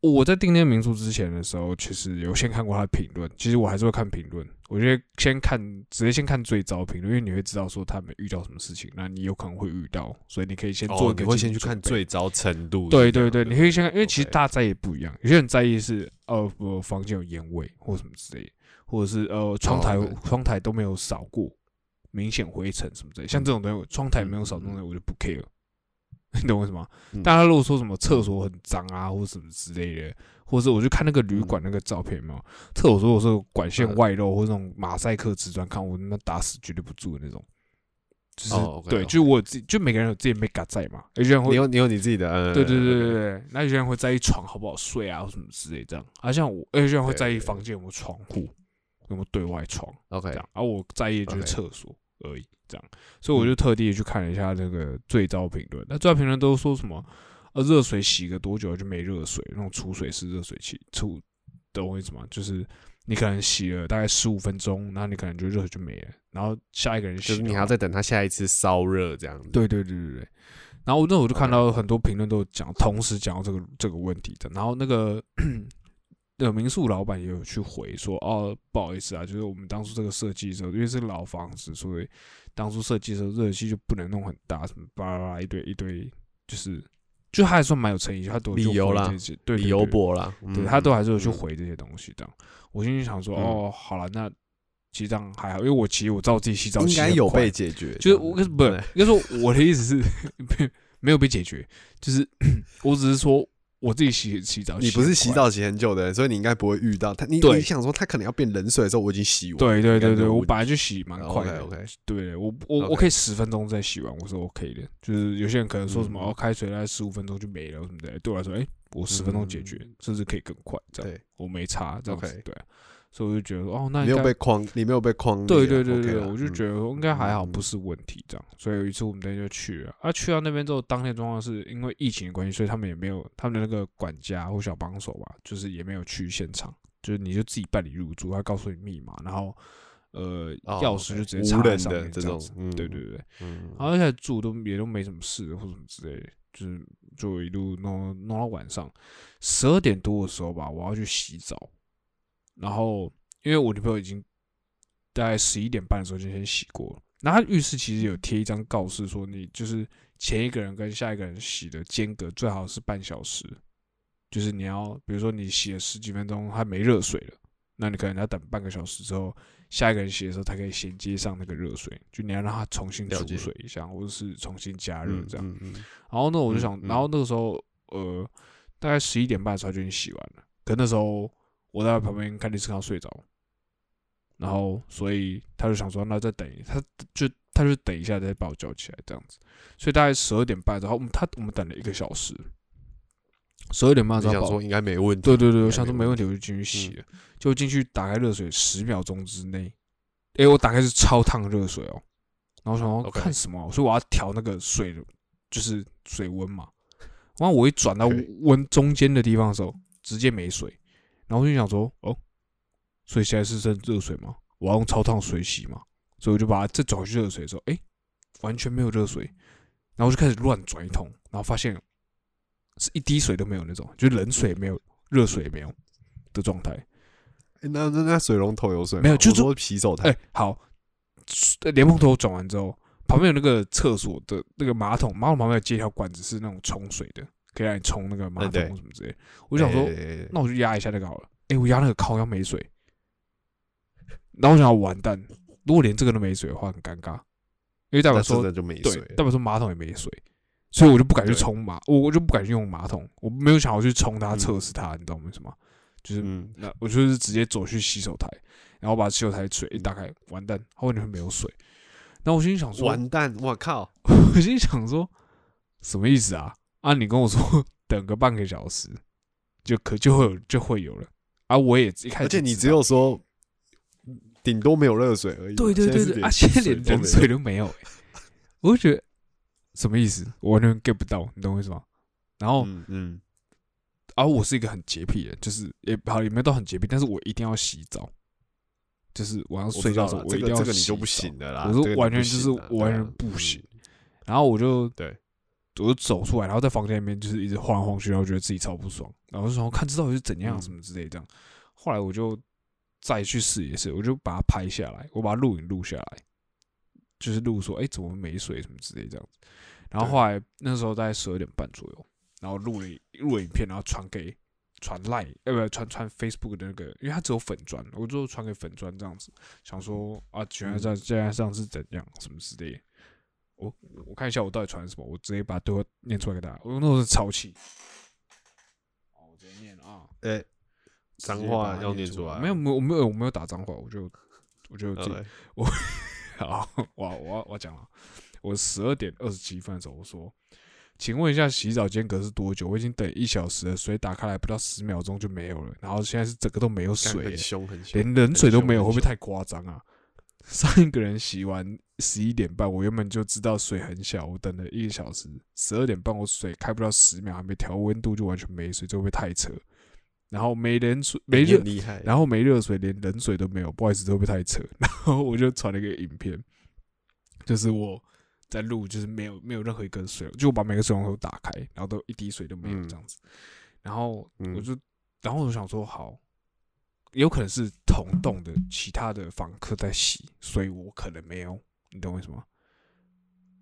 我在订那个民宿之前的时候，其实有先看过他的评论。其实我还是会看评论，我觉得先看，直接先看最糟评论，因为你会知道说他们遇到什么事情，那你有可能会遇到，所以你可以先做哦一，个你会先去看最糟程度。对对对，你可以先看，因为其实大家在意不一样，有些人在意是呃我房间有烟味或什么之类的，或者是呃窗台、窗台都没有扫过明显灰尘什么之类的，像这种东西，窗台没有扫东西我就不 care，(laughs) 你懂我意思吗？嗯大家如果说什么厕所很脏啊，或者什么之类的，或者是我就看那个旅馆那个照片有没有，厕所如果是有管线嗯外露或者那种马赛克瓷砖，看我他妈打死绝对不住的那种。就是、对就是我自己，就每个人有自己 make 在嘛，有些人会你有你有你自己的，嗯对对对对对，那有些人会在意床好不好睡啊，或什么之类这样。啊，像我，有些人会在意房间有没有窗户，有没有对外窗，OK，这样。而、我在意的就是厕所而已，这样。所以我就特地去看了一下这个最糟评论。那最糟评论都说什么？呃，热水洗个多久就没热水，那种储水式热水器，储懂我意思吗？就是你可能洗了大概十五分钟，然后你可能就热水就没了，然后下一个人洗，就是你还要再等他下一次烧热这样子。对对对对对。然后那我就看到很多评论都讲，同时讲到这个这个问题的。然后那个那个民宿老板也有去回说，哦，不好意思啊，就是我们当初这个设计的时候，因为是老房子，所以当初设计的时候热水器就不能弄很大，什么巴拉巴拉一堆一堆，就是就他还算蛮有诚意，他都理由啦对对理由对博啦，对嗯他都还是有去嗯回这些东西这样。我心里想说，嗯哦，好了，那其实这样还好，因为我其实我知道我自己洗澡应该有被解决，就是我这样子不是应该说我的意思是没 (laughs) 没有被解决，就是 (coughs) 我只是说我自己洗洗澡，你不是。洗澡洗很久的人，所以你应该不会遇到他。你你想说他可能要变冷水的时候，我已经洗完。对对对对，我本来就洗蛮快的。OK，OK 对，我我我 OK 可以十分钟再洗完，我是 OK 的。就是有些人可能说什么嗯哦，开水大概十五分钟就没了什么的，对我来说，哎，我十分钟解决嗯，甚至可以更快，这样对，我没差这样子 OK。对啊，所以我就觉得哦，那你没有被框，你没有被框。对对对对，啦我就嗯觉得应该还好，嗯不是问题这样。所以有一次我们那天就去了，啊，去到那边之后，当天状况是因为疫情的关系，所以他们也没有他们的那个管家或小帮手吧，就是也没有去现场，就是你就自己办理入住，他告诉你密码，然后呃哦钥匙就直接插在上面这样子。嗯对对对，嗯然后而且住都也都没什么事或什么之类的，就是就一路弄弄到晚上十二点多的时候吧，我要去洗澡，然后因为我女朋友已经大概十一点半的时候就先洗过了，然后她浴室其实有贴一张告示说，你就是前一个人跟下一个人洗的间隔最好是半小时，就是你要比如说你洗了十几分钟，还没热水了，那你可能要等半个小时之后。下一个人洗的时候，才可以衔接上那个热水，就你要让它重新煮水一下，或者是重新加热嗯这样。嗯嗯然后呢，我就想，然后那个时候，呃，大概十一点半的时候就已经洗完了。可那时候我在旁边看电视看到睡着，然后所以他就想说，那再等一，他就他就等一下再把我叫起来这样子。所以大概十二点半，然后我们他我们等了一个小时，十二点半的时候把我你想说应该没问题。对对对，我想说没问题，我就进去洗了。就进去打开热水，十秒钟之内，诶，我打开是超烫热水哦。然后我想说看什么，所以我要调那个水的，就是水温嘛。然后我一转到温中间的地方的时候，直接没水。然后我就想说，哦，所以现在是剩热水吗？我要用超烫水洗嘛？所以我就把它再转回去热水的时候，诶，完全没有热水。然后我就开始乱转一通，然后发现是一滴水都没有那种，就是冷水也没有，热水也没有的状态。诶那那那水龙头有水吗？没有就是洗手哎、台。好，呃莲蓬头转完之后，旁边有那个厕所的那个马桶，马桶旁边有接一条管子是那种冲水的，可以让你冲那个马桶什么之类的。我想说，哎那我就压一下那个好了。哎、我压那个靠要没水，然后我想要完蛋，如果连这个都没水的话，很尴尬，因为代表说就没对水，代表说马桶也没水，所以我就不敢去冲马，我我就不敢去用马桶，我没有想要去冲它嗯测试它，你知道为什么？就是嗯，那我就是直接走去洗手台，然后把洗手台水一打开，完蛋，后面没有水。那我心里想说，完蛋！我靠，(laughs) 我心里想说，什么意思啊？啊，你跟我说 (laughs) 等个半个小时，就可就会有就会有了啊，我也一开始，而且你只有说顶多没有热水而已。对对对对，啊，现在连冷水都没有，哎，我就觉得什么意思？我完全 get 不到，你懂我意思吗？然后，嗯，而我是一个很洁癖的，就是也好也没有到很洁癖，但是我一定要洗澡，就是晚上睡觉的时候我一定要洗。这个你就不行的啦，我说完全就是完全不行。然后我就对。我就走出来，然后在房间里面就是一直晃来晃去，然后觉得自己超不爽，然后就说看这到底是怎样什么之类这样。后来我就再去试一试，我就把它拍下来，我把它录影录下来，就是录说哎怎么没水什么之类这样子。然后后来那时候在十二点半左右，然后录了录了影片，然后传给传 Line，呃不传传 Facebook 的那个，因为它只有粉砖，我就传给粉砖这样子，想说啊原来在现在上是怎样什么之类。我我看一下我到底传什么，我直接把对话念出来给大家。我那时候是超气，哦，我直接念啊，哎，脏话要念出来，没有没有我没有我没有打脏话，我就我就我好，我我我讲了，我十二点二十七分的时候我说，请问一下洗澡间隔是多久？我已经等一小时了，水打开来不到十秒钟就没有了，然后现在是整个都没有水，很凶很凶，连冷水都没有，会不会太夸张啊？上一个人洗完十一点半，我原本就知道水很小，我等了一个小时，十二点半我水开不到十秒，还没调温度就完全没水，这会太扯？然后没冷水，没热，然后没热水，连冷水都没有，不好意思，会不会太扯？然后我就传了一个影片，就是我在录，就是没有没有任何一根水，就我把每个水龙头打开，然后都一滴水都没有这样子，然后我就，然后我就想说好。有可能是同栋的其他的房客在洗，所以我可能没有，你懂为什么？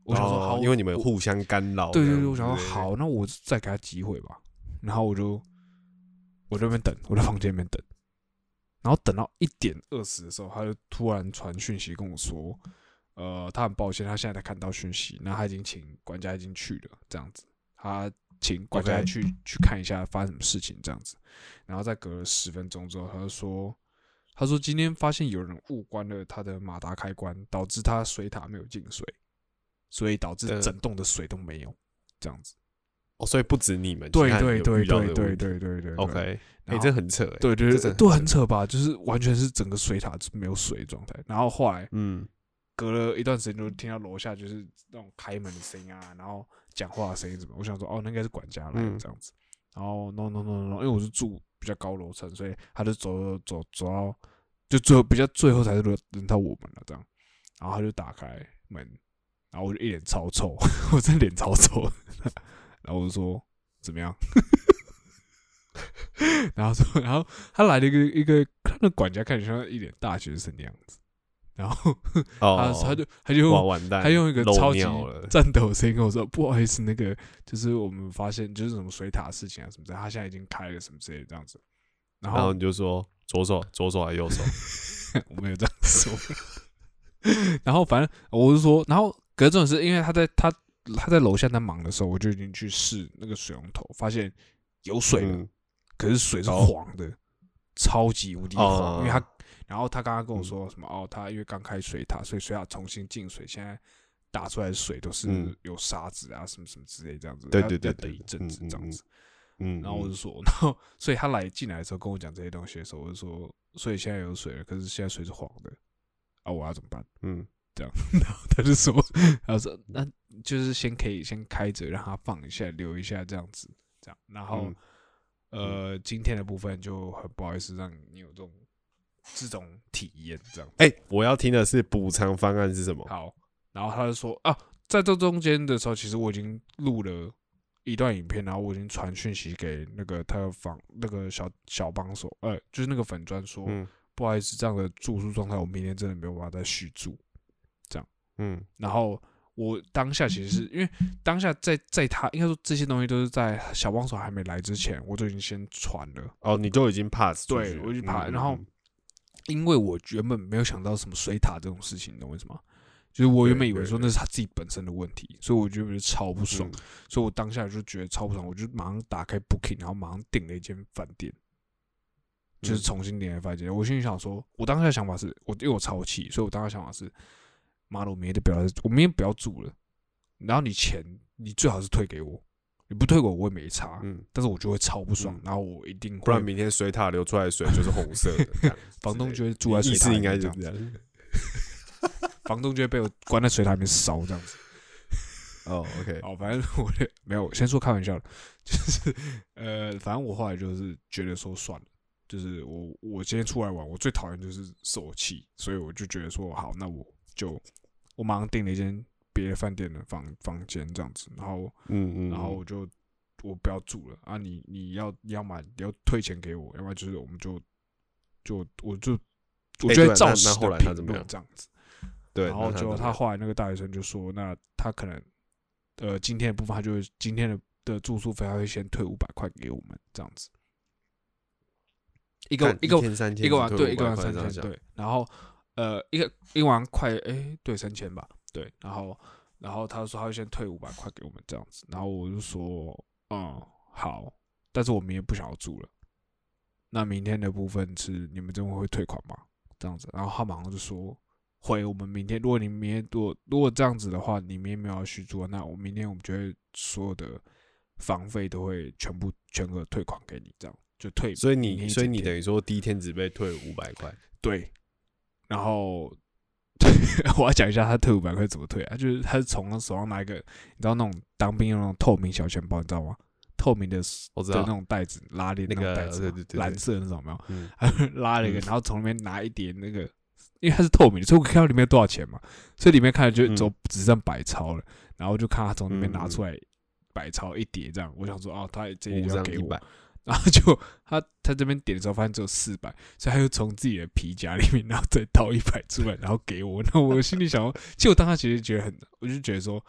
我想说好，因为你们互相干扰。对对对，我想说好，那我再给他机会吧。然后我就我这边等，我在房间里面等，然后等到一点二十的时候，他就突然传讯息跟我说，呃，他很抱歉，他现在才看到讯息，那他已经请管家已经去了，这样子，他。请管家去去看一下发生什么事情这样子，然后再隔了十分钟之后，他就说：“他说今天发现有人误关了他的马达开关，导致他水塔没有进水，所以导致整栋的水都没有这样子。哦，所以不止你们对对对对对对对对，OK，哎，这很扯，对对对，都很扯吧？就是完全是整个水塔是没有水的状态。然后后来，嗯，隔了一段时间就听到楼下就是那种开门的声音啊，然后。讲话的声音什么？我想说，哦，那应该是管家来这样子。然后，no no no no，因为我是住比较高楼层，所以他就走走走到，就最后比较最后才是轮到我们了这样。然后他就打开门，然后我就一脸超臭，(laughs) 我真脸超臭。然后我就说怎么样？(laughs) 然后说，然后他来了一个一个，那管家看起来像一脸大学生的样子。然后 (laughs) 他他就他就用他用一个超级战斗声音跟我说：“不好意思，那个就是我们发现就是什么水塔事情啊什么的，他现在已经开了什么之类这样子。”然后你就说左手左手还是右手？(laughs) 我没有这样说。(laughs) 然后反正我是说，然后隔这种事，因为他在他他在楼下在忙的时候，我就已经去试那个水龙头，发现有水了，可是水是黄的，超级无敌黄，因为他。然后他刚刚跟我说什么？哦，他因为刚开水塔，所以水塔重新进水，现在打出来的水都是有沙子啊，什么什么之类这样子。对对对，等一阵子这样子。嗯，然后我就说，(laughs) 然后所以他来进来的时候跟我讲这些东西的时候，我就说，所以现在有水了，可是现在水是黄的啊，我要怎么办？嗯，这样。(laughs) 然后他就说，他说那就是先可以先开着，让它放一下，留一下这样子，这样。然后呃，今天的部分就很不好意思让你有这种。这种体验这样，哎，我要听的是补偿方案是什么？好，然后他就说啊，在这中间的时候，其实我已经录了一段影片，然后我已经传讯息给那个他的房那个小小帮手，呃，就是那个粉砖说，不好意思，这样的住宿状态，我明天真的没有办法再续住，这样，嗯，然后我当下其实是因为当下在在他应该说这些东西都是在小帮手还没来之前，我就已经先传了，哦，你都已经 pass，对，我已经 pass，然后。因为我原本没有想到什么水塔这种事情，你懂为什么？就是我原本以为说那是他自己本身的问题，所以我觉得超不爽，所以我当下就觉得超不爽，我就马上打开 Booking，然后马上订了一间饭店，就是重新订了饭店。我心里想说，我当下想法是我因为我超气，所以我当下想法是，妈的，我明天就不要，我明天不要住了。然后你钱你最好是退给我，你不退我我也没差，嗯，但是我就会超不爽，嗯然后我一定会不然明天水塔流出来的水就是红色的房东就会住在水意思应该这这样子，(laughs) (laughs) 房东就会被我关在水塔里面烧这样子。哦，OK，哦，反正我的没有，先说开玩笑的，就是呃，反正我后来就是觉得说算了，就是我我今天出来玩，我最讨厌就是受气，所以我就觉得说好，那我就我马上订了一间别的饭店的房房间这样子，然后嗯嗯，然后我就我不要住了。啊，你你要要买你要退钱给我，要不然就是我们就就我就我哎对啊就会照实的评论这样子。对，然后就他后来那个大学生就说，那他可能呃今天的部分，他就会今天的的住宿费，他会先退五百块给我们这样子，一个一个一个晚只退500对一个晚三千对，然后呃一个一晚快哎对三千吧对，然后然后他说他会先退五百块给我们这样子，然后我就说嗯好，但是我明天不想要住了，那明天的部分是你们这边会退款吗？这样子，然后他马上就说会，我们明天如果你明天如果如果这样子的话，你明天没有要续租，那我明天我们就会所有的房费都会全部全额退款给你，这样就退。所以你所以你等于说第一天只被退五百块，对，然后 (laughs) 我要讲一下他退五百块怎么退啊？就是他是从他手上拿一个，你知道那种当兵用那种透明小钱包，你知道吗？透明的我知道。那种袋子，拉链那种袋子蓝色的那种有没有？嗯，他 (laughs) 拉了一个，嗯。然后从里面拿一叠那个，因为它是透明的，所以我看到里面有多少钱嘛，所以里面看了就嗯。只只剩百钞了，然后就看他从里面拿嗯出来百钞一叠这样，我想说哦，他这一要给我百，，然后就他他这边点的时候发现只有四百，所以他又从自己的皮夹里面然后再掏一百出来，然后给我，那我心里想说，其实我当时其实觉得很，我就觉得说，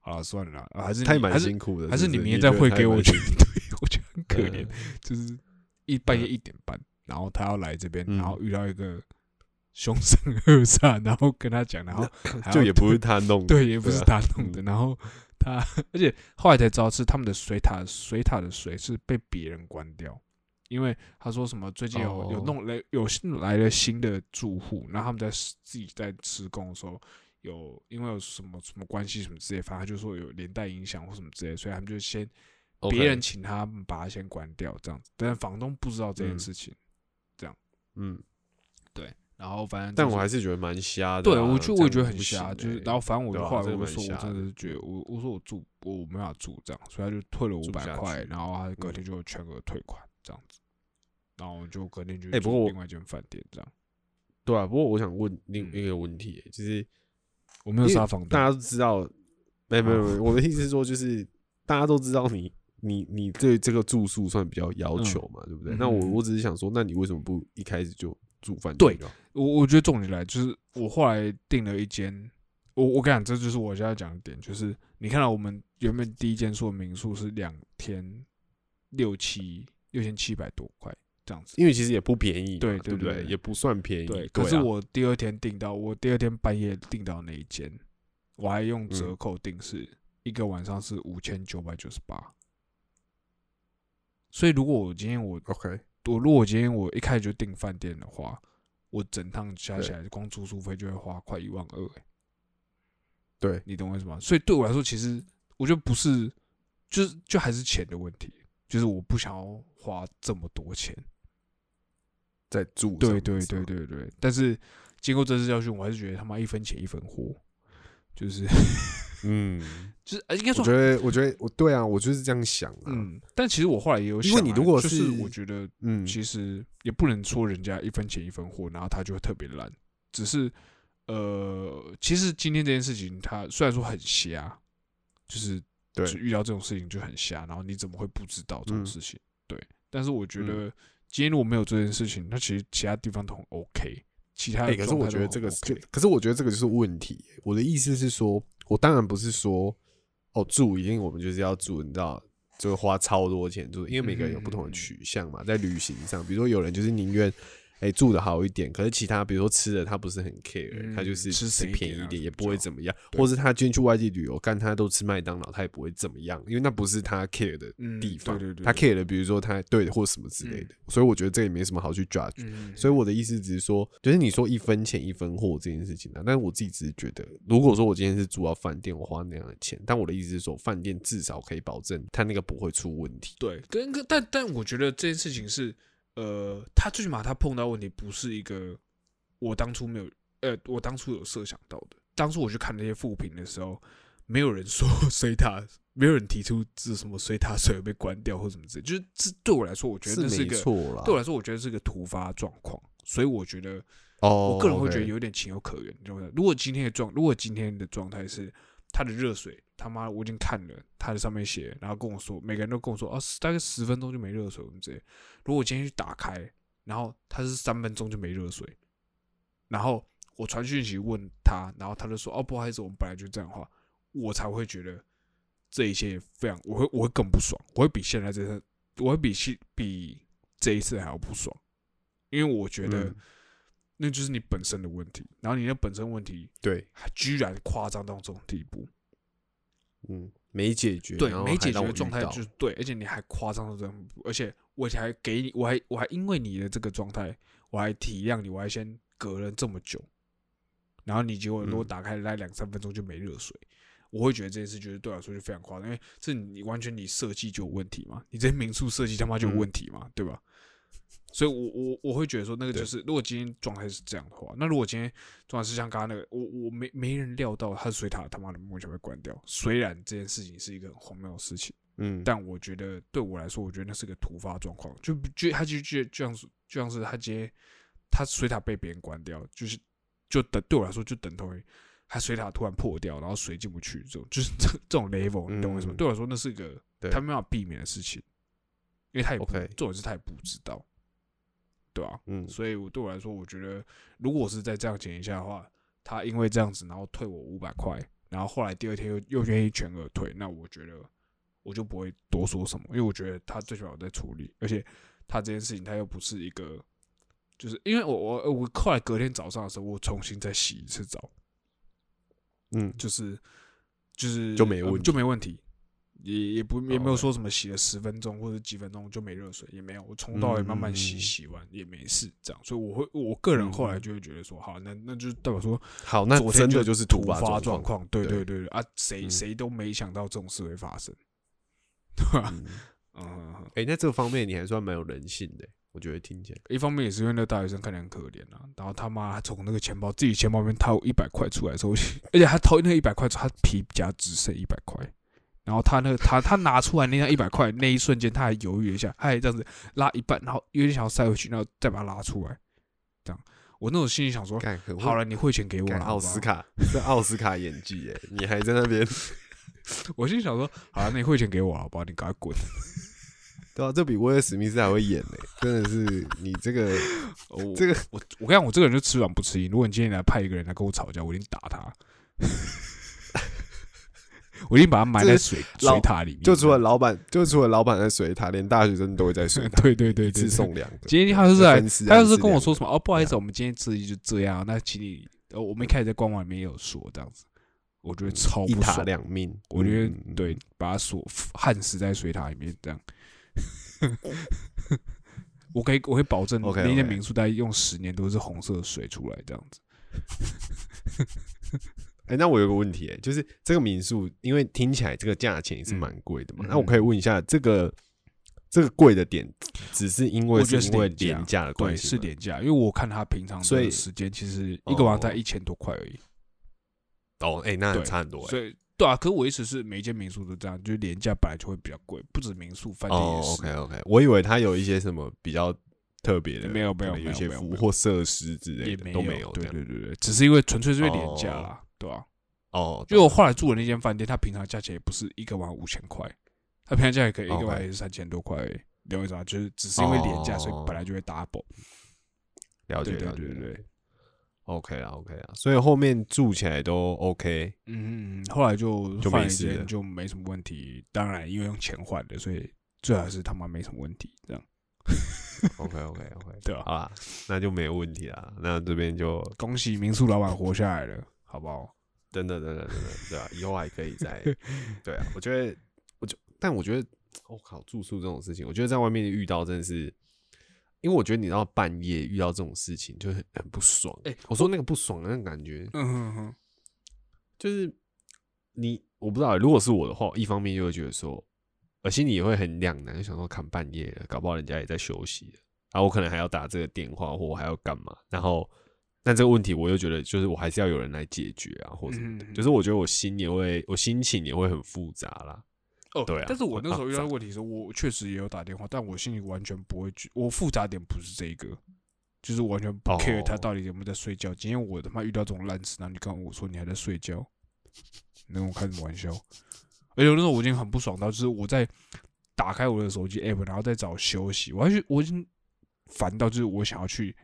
啊算了啦，啊还是他也蛮辛苦的，还是你明天再汇给我，(laughs) 我觉蛮辛苦得对我觉得很可怜。嗯就是一半夜嗯一点半，然后他要来这边，嗯然后遇到一个凶神恶煞，然后跟他讲，然后就也不是他弄的，对，也不是啊他弄的，然后他，而且后来才知道是他们的水塔，水塔的水是被别人关掉，因为他说什么最近有、有哦弄来有新来了新的住户，然后他们在施自己在施工的时候。有因为有什么什么关系什么之类，反正就说有连带影响或什么之类，所以他们就先别人请他们把它先关掉，这样子。但是房东不知道这件嗯事情，嗯，对。然后反正、但就是我还是觉得蛮瞎的啊。对我就我也觉得很瞎，行就是欸然后反正我的蛮我就说，我真的是觉得我我说我住我没办法住这样，所以他就退了五百块，然后他隔嗯天就全额退款这样子，然后就隔天就欸不过我另外一间饭店这样，对啊。不过我想问另嗯一个问题欸，就是我没有杀房大，家都知道，没没没我的意思是说，就是大家都知道你你你对这个住宿算比较要求嘛，对不对？嗯那我嗯我只是想说，那你为什么不一开始就住饭店就好？我我觉得重点来就是我后来订了一间，我我跟你讲，这就是我现在讲的点，就是你看到我们原本第一间住的民宿是两天六七六千七百多块这样子，因为其实也不便宜，对对不对也不算便宜。对，啊可是我第二天订到，我第二天半夜订到那一间，我还用折嗯扣订是、一个晚上是五千九百九十八。所以如果我今天我 OK，我如果今天我一开始就订饭店的话，我整趟加起来光住宿费就会花快一万二、欸，对，你懂我意思吗？所以对我来说，其实我觉得不是，就是就还是钱的问题，就是我不想要花这么多钱。在住对对对对对，但是经过这次教训，我还是觉得他妈一分钱一分货，就是嗯，就是呃应该说我觉得我觉得我对啊，我就是这样想啊。嗯，但其实我后来也有想啊，因为你如果就是是我觉得嗯，其实也不能说人家一分钱一分货，然后他就会特别烂，只是呃，其实今天这件事情，他虽然说很瞎，就是对就遇到这种事情就很瞎，然后你怎么会不知道这种嗯事情？对，但是我觉嗯得今天如果没有这件事情，那其实其他地方都很 OK，其他可是我觉得这个可是我觉得这个就是问题。我的意思是说，我当然不是说哦住一定我们就是要住，你知道，就花超多钱住，因为每个人有不同的嗯取向嘛，在旅行上，比如说有人就是宁愿哎、住的好一点，可是其他比如说吃的他不是很 care，、嗯他就是吃便宜一点也不会怎么样，对或是他今天去外地旅游，干他都吃麦当劳，他也不会怎么样，因为那不是他 care 的嗯地方，他 care 的比如说他对或什么之类的，所以我觉得这也没什么好去 judge。嗯，所以我的意思只是说，就是你说一分钱一分货这件事情啊，但是我自己只是觉得，如果说我今天是住到饭店，我花那样的钱，但我的意思是说，饭店至少可以保证他那个不会出问题。对，跟跟但但我觉得这件事情是，呃，他最起码他碰到问题不是一个我当初没有，呃，我当初有设想到的。当初我去看那些副评的时候，没有人说 (laughs) 水塔，没有人提出这什么水塔水被关掉或什么之类，就是这对我来说，我觉得这是没一个。对我来说，我觉得是个突发状况，所以我觉得哦，我个人会觉得有点情有可原。你知？如果今天的状，如果今天的状态是他的热水，他妈我已经看了，他在上面写，然后跟我说，每个人都跟我说，哦，大概十分钟就没热水，什么之类。如果我今天去打开，然后他是三分钟就没热水，然后我传讯息问他，然后他就说，哦，不好意思，我们本来就这样的话，我才会觉得这一切非常，我会我会更不爽，我会比现在这次，我会比现比这一次还要不爽，因为我觉得。那就是你本身的问题，然后你的本身问题对，还居然夸张到这种地步，嗯，没解决，对没解决的状态就是对，而且你还夸张到这种地步，而且我还给你，我还我还因为你的这个状态，我还体谅你，我还先隔了这么久，然后你结果如果嗯。打开来两三分钟就没热水，我会觉得这件事觉得对我来说就非常夸张，因为这你完全你设计就有问题嘛，你这些民宿设计他妈就有嗯。问题嘛，对吧？所以我，我我会觉得说，那个就是，如果今天状态是这样的话，那如果今天状态是像刚刚那个，我我没没人料到他的水塔他妈的目前会关掉。虽然这件事情是一个很荒谬的事情，嗯，但我觉得对我来说，我觉得那是个突发状况，就就他就就就像是就像是他今天他水塔被别人关掉，就是就等对我来说就等同于他水塔突然破掉，然后水进不去，这种就是这这种 level，你懂我意思吗？嗯。对我来说，那是一个他没办法避免的事情，因为他也不重点是他也不知道，对啊，嗯。所以我对我来说，我觉得如果我是在这样前提下的话，他因为这样子，然后退我五百块，然后后来第二天又又愿意全额退，那我觉得我就不会多说什么，因为我觉得他最起码有在处理，而且他这件事情他又不是一个，就是因为我我我后来隔天早上的时候，我重新再洗一次澡，嗯，就是就是就没问就没问题，也也不也没有说什么洗了十分钟或者几分钟就没热水，也没有，我从到尾慢慢洗，嗯洗完也没事，这样，所以我会我个人后来嗯就会觉得说，好，那那就代表说好，那昨天真的就是突发发状况，对对对啊，谁嗯。谁都没想到这种事会发生，对吧？(laughs) 嗯，哎，那这个方面你还算蛮有人性的，我觉得听起来，一方面也是因为那个大学生看起来很可怜啊，然后他妈从那个钱包自己钱包里面掏一百块出来的时候，(laughs) 而且他掏那一百块，他皮夹只剩一百块，然后他那个他他拿出来那张一百块那一瞬间，他还犹豫了一下，他还这样子拉一半，然后有点想要塞回去，然后再把它拉出来，这样，我那种心里想说，好了，你汇钱给我了，奥斯卡，是奥斯卡演技耶，你还在那边，(laughs) 我心里想说，好了，那你汇钱给我好不好？你赶快滚！对啊，这比威尔史密斯还会演呢，真的是你这个我 (laughs) 这个我我跟你讲，我这个人就吃软不吃硬。如果你今天来派一个人来跟我吵架，我一定打他，我已经把它埋在水水塔里面。就除了老板，就除了老板在水塔，(laughs) 连大学生都会在水塔，对对对一次对对送两个。今天他就是来，他就是跟我说什么哦，不好意思，我们今天这一就这样，那请你，呃，我们一开始在官网里面也有说这样子，我觉得超一塔不爽，两命，我觉得对，把他锁焊死在水塔里面这样。(laughs) 我可以，我可以保证那间 OK 民宿大概用十年都是红色的水出来这样子。(laughs) 哎、那我有个问题、哎，就是这个民宿，因为听起来这个价钱也是嗯蛮贵的嘛，嗯那我可以问一下，这个这个贵的点，只是因为是是因为廉价的对，关系吗，是廉价，因为我看他平常所以的时间，其实一个晚上才哦一千多块而已。哦，哎、那对差很多、哎所以对啊，可是我意思是，每一间民宿都这样，就是廉价本来就会比较贵，不止民宿，饭店哦也是。，OK OK，我以为它有一些什么比较特别的，没有没有有一些没有没有服务或设施之类也的都没有。对对对对，只是因为纯粹是因为廉价哦啦，对吧？哦，因为我后来住的那间饭店，它平常价钱也不是一个晚五千块，它平常价钱可以一个晚也是三千多块你懂我意思吗？就是只是因为廉价，哦所以本来就会 double。了解了解对对了解 OK 啊 OK 啊，所以后面住起来都 OK，嗯后来就就换一没事了间就没什么问题。当然，因为用钱换的，所以最好是他妈没什么问题。这样 OK OK OK，(laughs) 对啊好啦，那就没有问题啦。那这边就恭喜民宿老板活下来了，好不好？等等等等等等，(laughs) 对啊，以后还可以再 (laughs) 对啊。我觉得，我就但我觉得，我、靠，住宿这种事情，我觉得在外面遇到真的是，因为我觉得你到半夜遇到这种事情就很很不爽。哎我说那个不爽的那个感觉，嗯哼哼，就是你我不知道，如果是我的话，一方面就会觉得说，我心里也会很两难，就想说看半夜了，搞不好人家也在休息了，然后我可能还要打这个电话，或我还要干嘛，然后。但这个问题，我又觉得就是我还是要有人来解决啊，或什么的。嗯就是我觉得我心也会，我心情也会很复杂啦。哦，对啊但是我那时候遇到啊问题的时候，我确实也有打电话，但我心里完全不会去，我复杂点不是这个，就是完全不哦 care 他到底有没有在睡觉。今天我他妈遇到这种烂事，然后你告诉我说你还在睡觉，你跟我开什么玩笑？而且那时候我已经很不爽到，就是我在打开我的手机 app，然后再找休息，我还去我已经烦到，就是我想要去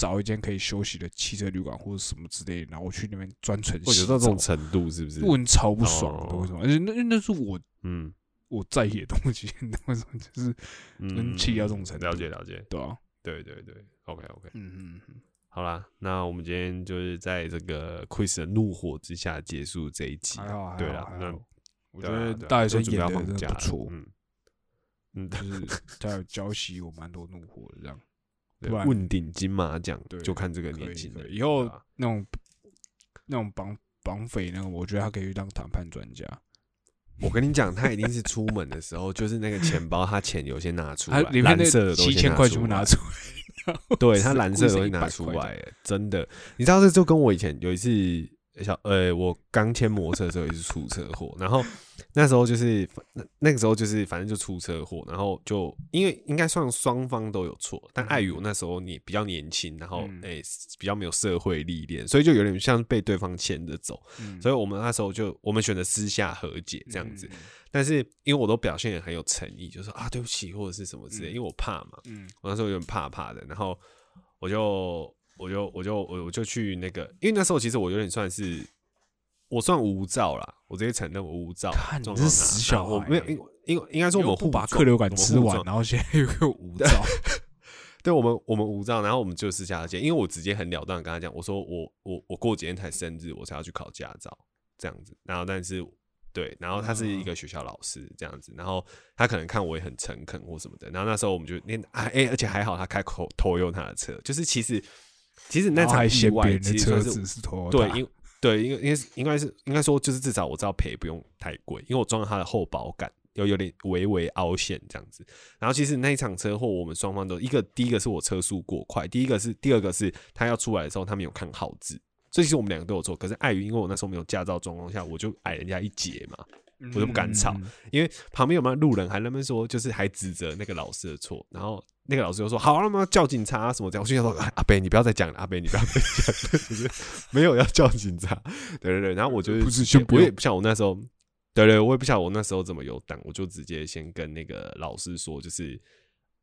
找一间可以休息的汽车旅馆或者什么之类的，然后我去那边专程洗澡到这种程度是不是？我很超不爽的，哦。为什么？而且那那是我嗯。我在意的东西，为什么？就是嗯能气到这种程度。了解了解，对啊，对对对，OK OK，嗯嗯嗯，好啦，那我们今天就是在这个 Chris 的怒火之下结束这一集。对啦那我觉得大学生演的真的不错，嗯。嗯，就是他有浇熄我蛮多怒火的，这样问鼎金马奖对就看这个年轻人。以以。后那种那种绑绑匪那个，我觉得他可以去当谈判专家，我跟你讲，他一定是出门的时候，就是那个钱包，他钱有些拿出来，他里面蓝色的都七千块全部拿拿出来，对他是蓝色的故意是100东西拿出来，真的，你知道这就跟我以前有一次小呃，我刚签摩托车的时候也是出车祸，然后那时候就是那那个时候就是反正就出车祸，然后就因为应该算双方都有错，但碍于我那时候你比较年轻，然后嗯。诶、比较没有社会历练，所以就有点像被对方牵着走，嗯。所以我们那时候就我们选择私下和解这样子，嗯但是因为我都表现的很有诚意，就说啊对不起或者是什么之类，嗯。因为我怕嘛，嗯。我那时候有点怕怕的，然后我就我就我就我我就去那个，因为那时候其实我有点算是我算无照啦，我直接承认我无照看你是死小孩我没有，因因为应该说我们不把客流感吃完，然后现在又有无照，(laughs) 对我们我们无照，然后我们就私下见，因为我直接很了当跟他讲，我说我我我过几天才生日，我才要去考驾照这样子，然后但是对，然后他是一个学校老师这样子，然后他可能看我也很诚恳或什么的，然后那时候我们就那哎、欸而且还好他开口偷用他的车，就是其实其实那场意外其实是是拖对，因对，因为因为应该是应该说，就是至少我知道赔不用太贵，因为我撞了它的后保杆，有有点微微凹陷这样子。然后其实那一场车祸，我们双方都一个第一个是我车速过快，第一个是第二个是他要出来的时候他没有看好字，所以其实我们两个都有错。可是碍于因为我那时候没有驾照状况下，我就矮人家一截嘛，我就不敢吵嗯因为旁边有没有路人还那边说，就是还指责那个老师的错，然后那个老师就说好，那么叫警察、啊、什么这样。我就想说，哎阿北你不要再讲了，阿北你不要再讲了，就是 (laughs) 没有要叫警察。对对对，然后我就不是不用我也不像我那时候，对对，我也不晓得我那时候怎么有胆，我就直接先跟那个老师说，就是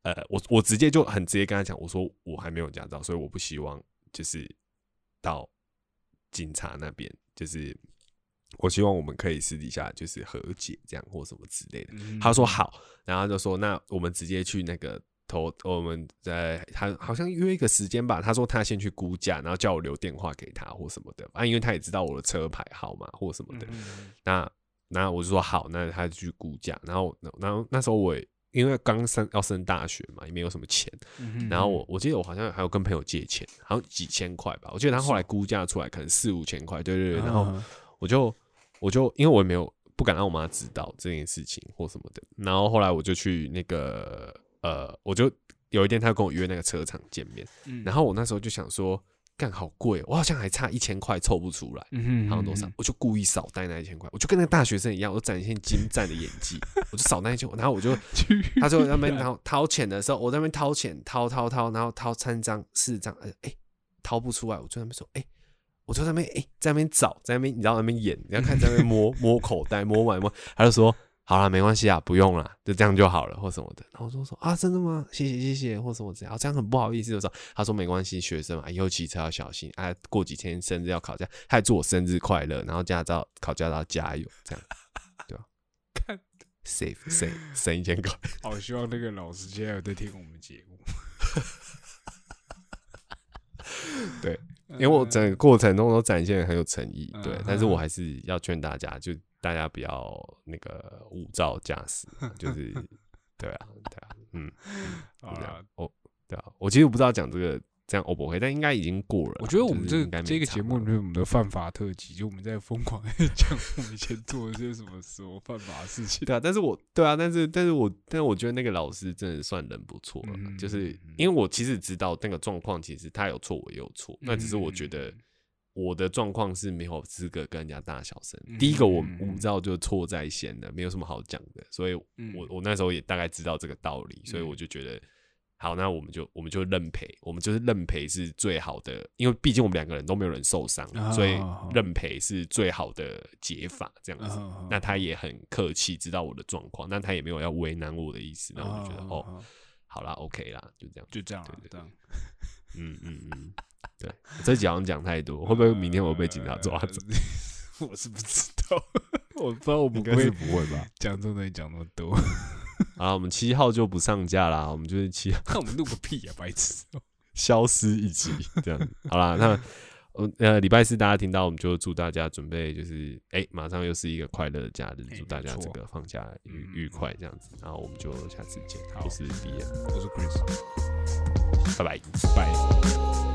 呃，我我直接就很直接跟他讲，我说我还没有驾照，所以我不希望就是到警察那边，就是我希望我们可以私底下就是和解这样或什么之类的。嗯他说好，然后就说那我们直接去那个投，我们在他好像约一个时间吧。他说他先去估价，然后叫我留电话给他或什么的啊，因为他也知道我的车牌号码或什么的。嗯那那我就说好，那他就去估价。然后然后那时候我也因为刚升要升大学嘛，也没有什么钱。嗯然后我我记得我好像还有跟朋友借钱，好像几千块吧。我记得他后来估价出来可能四五千块，对对对。然后嗯我就我就因为我也没有不敢让我妈知道这件事情或什么的，然后后来我就去那个呃，我就有一天他跟我约那个车厂见面，嗯然后我那时候就想说，干好贵哦，我好像还差一千块凑不出来。嗯好像多少，我就故意少带那一千块，我就跟那个大学生一样，我展现精湛的演技，(laughs) 我就少那一千，然后我就 (laughs) 他说在那边掏掏钱的时候，我在那边掏钱，掏掏掏，然后掏三张四张，呃，哎、掏不出来，我就在那边说，哎、我就在那边哎、在那边找，在那边你知道那边演，你要看在那边摸摸口袋，摸完摸，他就说好了，没关系啊，不用了，就这样就好了，或什么的。然后我就说啊，真的吗？谢谢谢谢，或什么之类的，啊，这样很不好意思的时候，他说没关系，学生嘛，以后骑车要小心啊，过几天生日要考驾，他还祝我生日快乐，然后驾照考驾照加油，这样，对 (laughs) 吧？看 save save 省一千块。好希望那个老师现在有在听我们节目，(laughs) 对，因为我整个过程中都展现得很有诚意，对嗯，但是我还是要劝大家，就大家不要那个无照驾驶，就 (laughs) 是对啊，对啊，嗯，好啦就这样，哦，对啊，我其实不知道讲这个这样 O 不 OK，但应该已经过了。我觉得我们这就是应该没差这个节目吧就是我们的犯法特辑，就我们在疯狂地 (laughs) 讲我们以前做了些什么什么犯法的事情。对啊，但是我对啊，但是但是我但是我觉得那个老师真的算人不错了，嗯就是因为我其实知道那个状况，其实他有错，我也有错，那只是我觉得嗯我的状况是没有资格跟人家大小声。嗯第一个，我嗯嗯无照就错在先的，没有什么好讲的，所以我嗯我那时候也大概知道这个道理，所以我就觉得。好，那我们就我们就认赔，我们就是认赔是最好的，因为毕竟我们两个人都没有人受伤，啊所以认赔是最好的解法，这样子。嗯那他也很客气，知道我的状况，那他也没有要为难我的意思，那我就觉得、哦，哦，好啦，OK 啦，就这样，就这样了对，对这样。嗯嗯嗯，对，我这集好像讲太多，会不会明天我被警察抓走？(laughs) 我是不知道，(laughs) 我不知道我们应该是会不会吧？讲这种东西讲那么多。(laughs) 好，我们七号就不上架啦，我们就是七号那我们录个屁呀，白痴！(laughs) 消失一集这样子。好啦，那呃呃，礼拜四大家听到，我们就祝大家准备就是哎、马上又是一个快乐的假日，哎祝大家这个放假愉嗯愉快这样子。然后我们就下次见，好我是 B 我是 Chris，拜拜。拜。